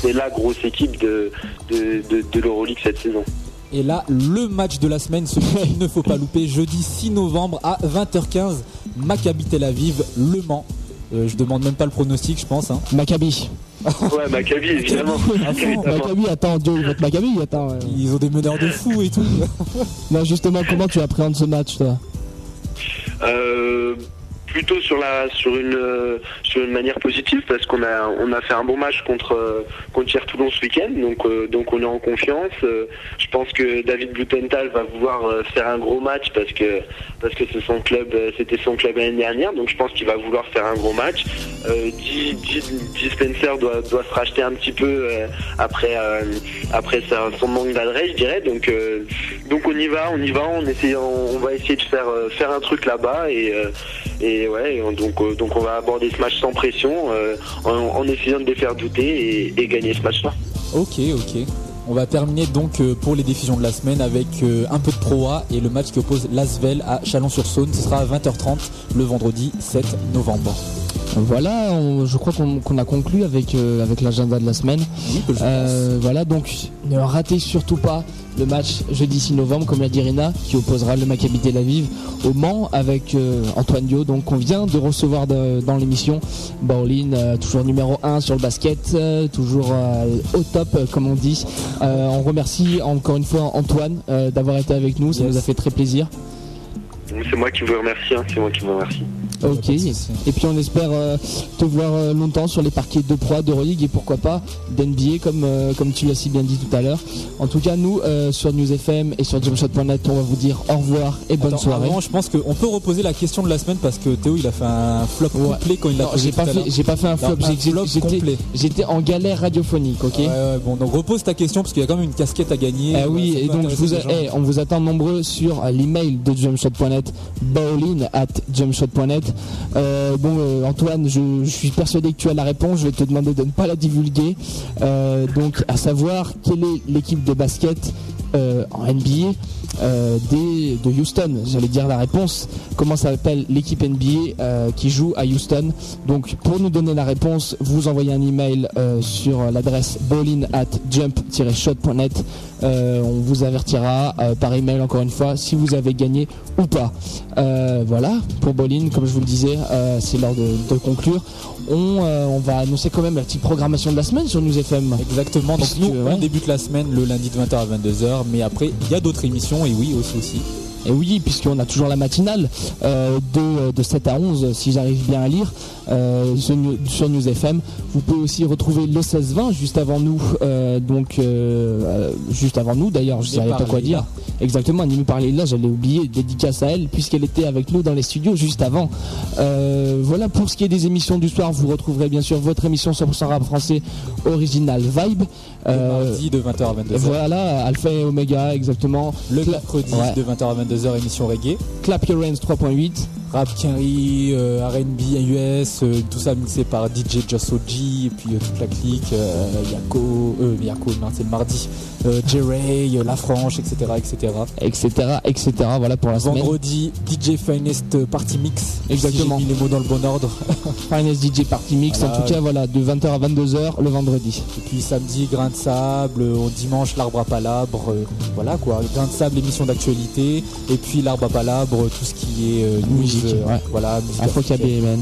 Speaker 11: c'est la grosse équipe de, de l'Euroleague cette saison.
Speaker 3: Et là, le match de la semaine, celui qu'il ne faut pas louper, jeudi 6 novembre à 20h15, Maccabi Tel Aviv, Le Mans. Euh, je demande même pas le pronostic, je pense. Hein.
Speaker 2: Maccabi.
Speaker 11: Ouais, Maccabi évidemment.
Speaker 2: Maccabi, attends, Dieu, votre Maccabi, attends. euh.
Speaker 3: Ils ont des meneurs de fou et tout.
Speaker 2: Non, justement, comment tu appréhendes ce match, toi?
Speaker 11: Euh, plutôt sur la sur une euh, sur une manière positive parce qu'on a on a fait un bon match contre euh, contre Toulon ce week-end donc euh, donc on est en confiance. Euh, je pense que David Blutenthal va vouloir euh, faire un gros match parce que parce que c'est son club c'était son club l'année dernière donc je pense qu'il va vouloir faire un gros match. G Spencer doit doit se racheter un petit peu après après sa- son manque d'adresse je dirais donc donc on y va on y va on essaie on, on va essayer de faire faire un truc là-bas et et ouais, donc, euh, donc on va aborder ce match sans pression, euh, en, essayant de les faire douter et, gagner ce match-là.
Speaker 3: Ok, ok. On va terminer donc euh, pour les diffusions de la semaine avec un peu de Pro A et le match qui oppose Lasvel à Chalon-sur-Saône. Ce sera à 20h30 le vendredi 7 novembre.
Speaker 2: Voilà, on- je crois qu'on qu'on a conclu avec, euh, avec l'agenda de la semaine. Euh, voilà, donc ne ratez surtout pas le match jeudi 6 novembre, comme l'a dit Rina, qui opposera le Maccabi Tel Aviv au Mans avec euh, Antoine Dio. Donc on vient de recevoir de- dans l'émission Baolin, euh, toujours numéro 1 sur le basket, euh, toujours euh, au top, comme on dit. Euh, on remercie encore une fois Antoine euh, d'avoir été avec nous, ça nous a fait très plaisir.
Speaker 11: C'est moi qui vous remercie, hein, c'est moi qui vous remercie.
Speaker 2: Ok, et puis on espère euh, te voir euh, longtemps sur les parquets de Pro, d'Euroleague et pourquoi pas d'NBA comme, euh, comme tu l'as si bien dit tout à l'heure. En tout cas, nous, sur News FM et sur jumpshot.net, on va vous dire au revoir et bonne
Speaker 3: Attends,
Speaker 2: soirée.
Speaker 3: avant, je pense qu'on peut reposer la question de la semaine parce que Théo il a fait un flop complet quand il l'a posé
Speaker 2: j'ai pas fait, j'ai pas fait un flop, j'étais,
Speaker 3: complet.
Speaker 2: j'étais en galère radiophonique, ok
Speaker 3: Ouais, ouais, bon, donc repose ta question parce qu'il y a quand même une casquette à gagner.
Speaker 2: Ah oui, et donc je vous a- eh, on vous attend nombreux sur l'email de jumpshot.net, bowling at jumpshot.net. Euh, bon, euh, Antoine, je, je suis persuadé que tu as la réponse. Je vais te demander de ne pas la divulguer. Euh, donc, à savoir quelle est l'équipe de basket euh, en NBA euh, de Houston. J'allais dire la réponse. Comment s'appelle l'équipe NBA euh, qui joue à Houston? Donc, pour nous donner la réponse, vous envoyez un email sur l'adresse bowling at jump-shot.net. On vous avertira par email encore une fois si vous avez gagné ou pas. Voilà, pour Bolin, comme je vous le disais, c'est l'heure de conclure. On, euh, on va annoncer quand même la petite programmation de la semaine sur News FM.
Speaker 3: Exactement, donc
Speaker 2: Puisque,
Speaker 3: nous
Speaker 2: ouais.
Speaker 3: on débute la semaine le lundi de 20h à 22h, mais après il y a d'autres émissions et oui aussi aussi.
Speaker 2: Et oui, puisqu'on a toujours la matinale euh, de, de 7 à 11, si j'arrive bien à lire, euh, sur, sur News FM. Vous pouvez aussi retrouver le 16-20 juste avant nous, euh, donc euh, euh, juste avant nous d'ailleurs, je ne savais pas quoi dire. Exactement, animé par Leïla, j'allais oublier, dédicace à elle, puisqu'elle était avec nous dans les studios juste avant. Euh, voilà pour ce qui est des émissions du soir, vous retrouverez bien sûr votre émission 100% rap français original Vibe. Euh,
Speaker 3: Le mardi de 20h à 22h.
Speaker 2: Voilà, Alpha et Omega, exactement.
Speaker 3: Le mercredi
Speaker 2: Ouais.
Speaker 3: de 20h à 22h émission reggae.
Speaker 2: Clap Your Hands 3.8.
Speaker 3: Rap euh, R&B US, tout ça mixé par DJ Just OG et puis euh, toute la clique, euh, Yako, euh, Yako, c'est le mardi, euh, J-Ray, La Franche, etc., etc.
Speaker 2: etc etc voilà pour la semaine
Speaker 3: Vendredi, DJ Finest Party Mix.
Speaker 2: Exactement.
Speaker 3: Si j'ai mis les mots dans le bon ordre.
Speaker 2: Finest DJ Party Mix en tout cas voilà de 20h à 22h le vendredi
Speaker 3: Et puis samedi, Grain de Sable, au dimanche, l'Arbre à Palabre, voilà quoi. Grain de Sable, émission d'actualité, et puis l'Arbre à Palabre, tout ce qui est news,
Speaker 2: Musique, ouais.
Speaker 3: voilà, musique
Speaker 2: Afro
Speaker 3: africaine.
Speaker 2: KBMN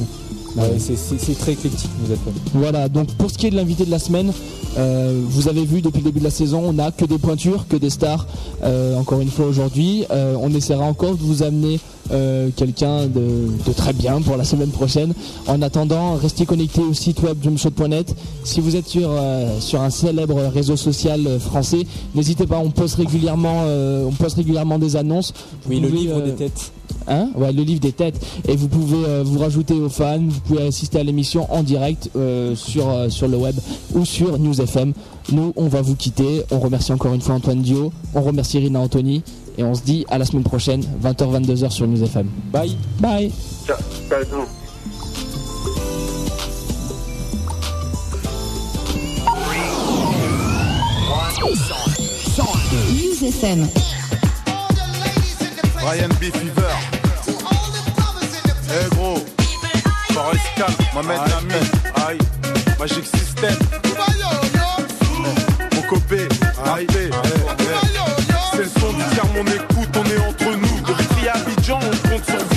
Speaker 3: Ouais, c'est- c'est c'est très éclectique, nous FM.
Speaker 2: voilà donc pour ce qui est de l'invité de la semaine euh, vous avez vu depuis le début de la saison on n'a que des pointures que des stars Euh, encore une fois aujourd'hui Euh, on essaiera encore de vous amener euh, quelqu'un de, de très bien pour la semaine prochaine en attendant restez connectés au site web jumpshot.net si vous êtes sur, euh, sur un célèbre réseau social euh, français n'hésitez pas on poste régulièrement euh, on poste régulièrement des annonces Vous
Speaker 3: Oui, le livre des têtes.
Speaker 2: Hein? Ouais, le livre des têtes. Et vous pouvez euh, vous rajouter aux fans, vous pouvez assister à l'émission en direct euh, sur, euh, sur le web ou sur News FM. Nous, on va vous quitter. On remercie encore une fois Antoine Dio, on remercie Rina Anthony et on se dit à la semaine prochaine, 20h-22h sur News FM.
Speaker 3: Bye.
Speaker 2: Bye.
Speaker 11: Ciao. Ciao, ciao.
Speaker 12: News FM.
Speaker 7: Ryan B. Fever. Eh gros, Forest Camp, Mohamed Lamy, aïe, Magic System. Mokobé, aïe, mon écoute, on est entre nous. Depuis Abidjan, on compte sur vous.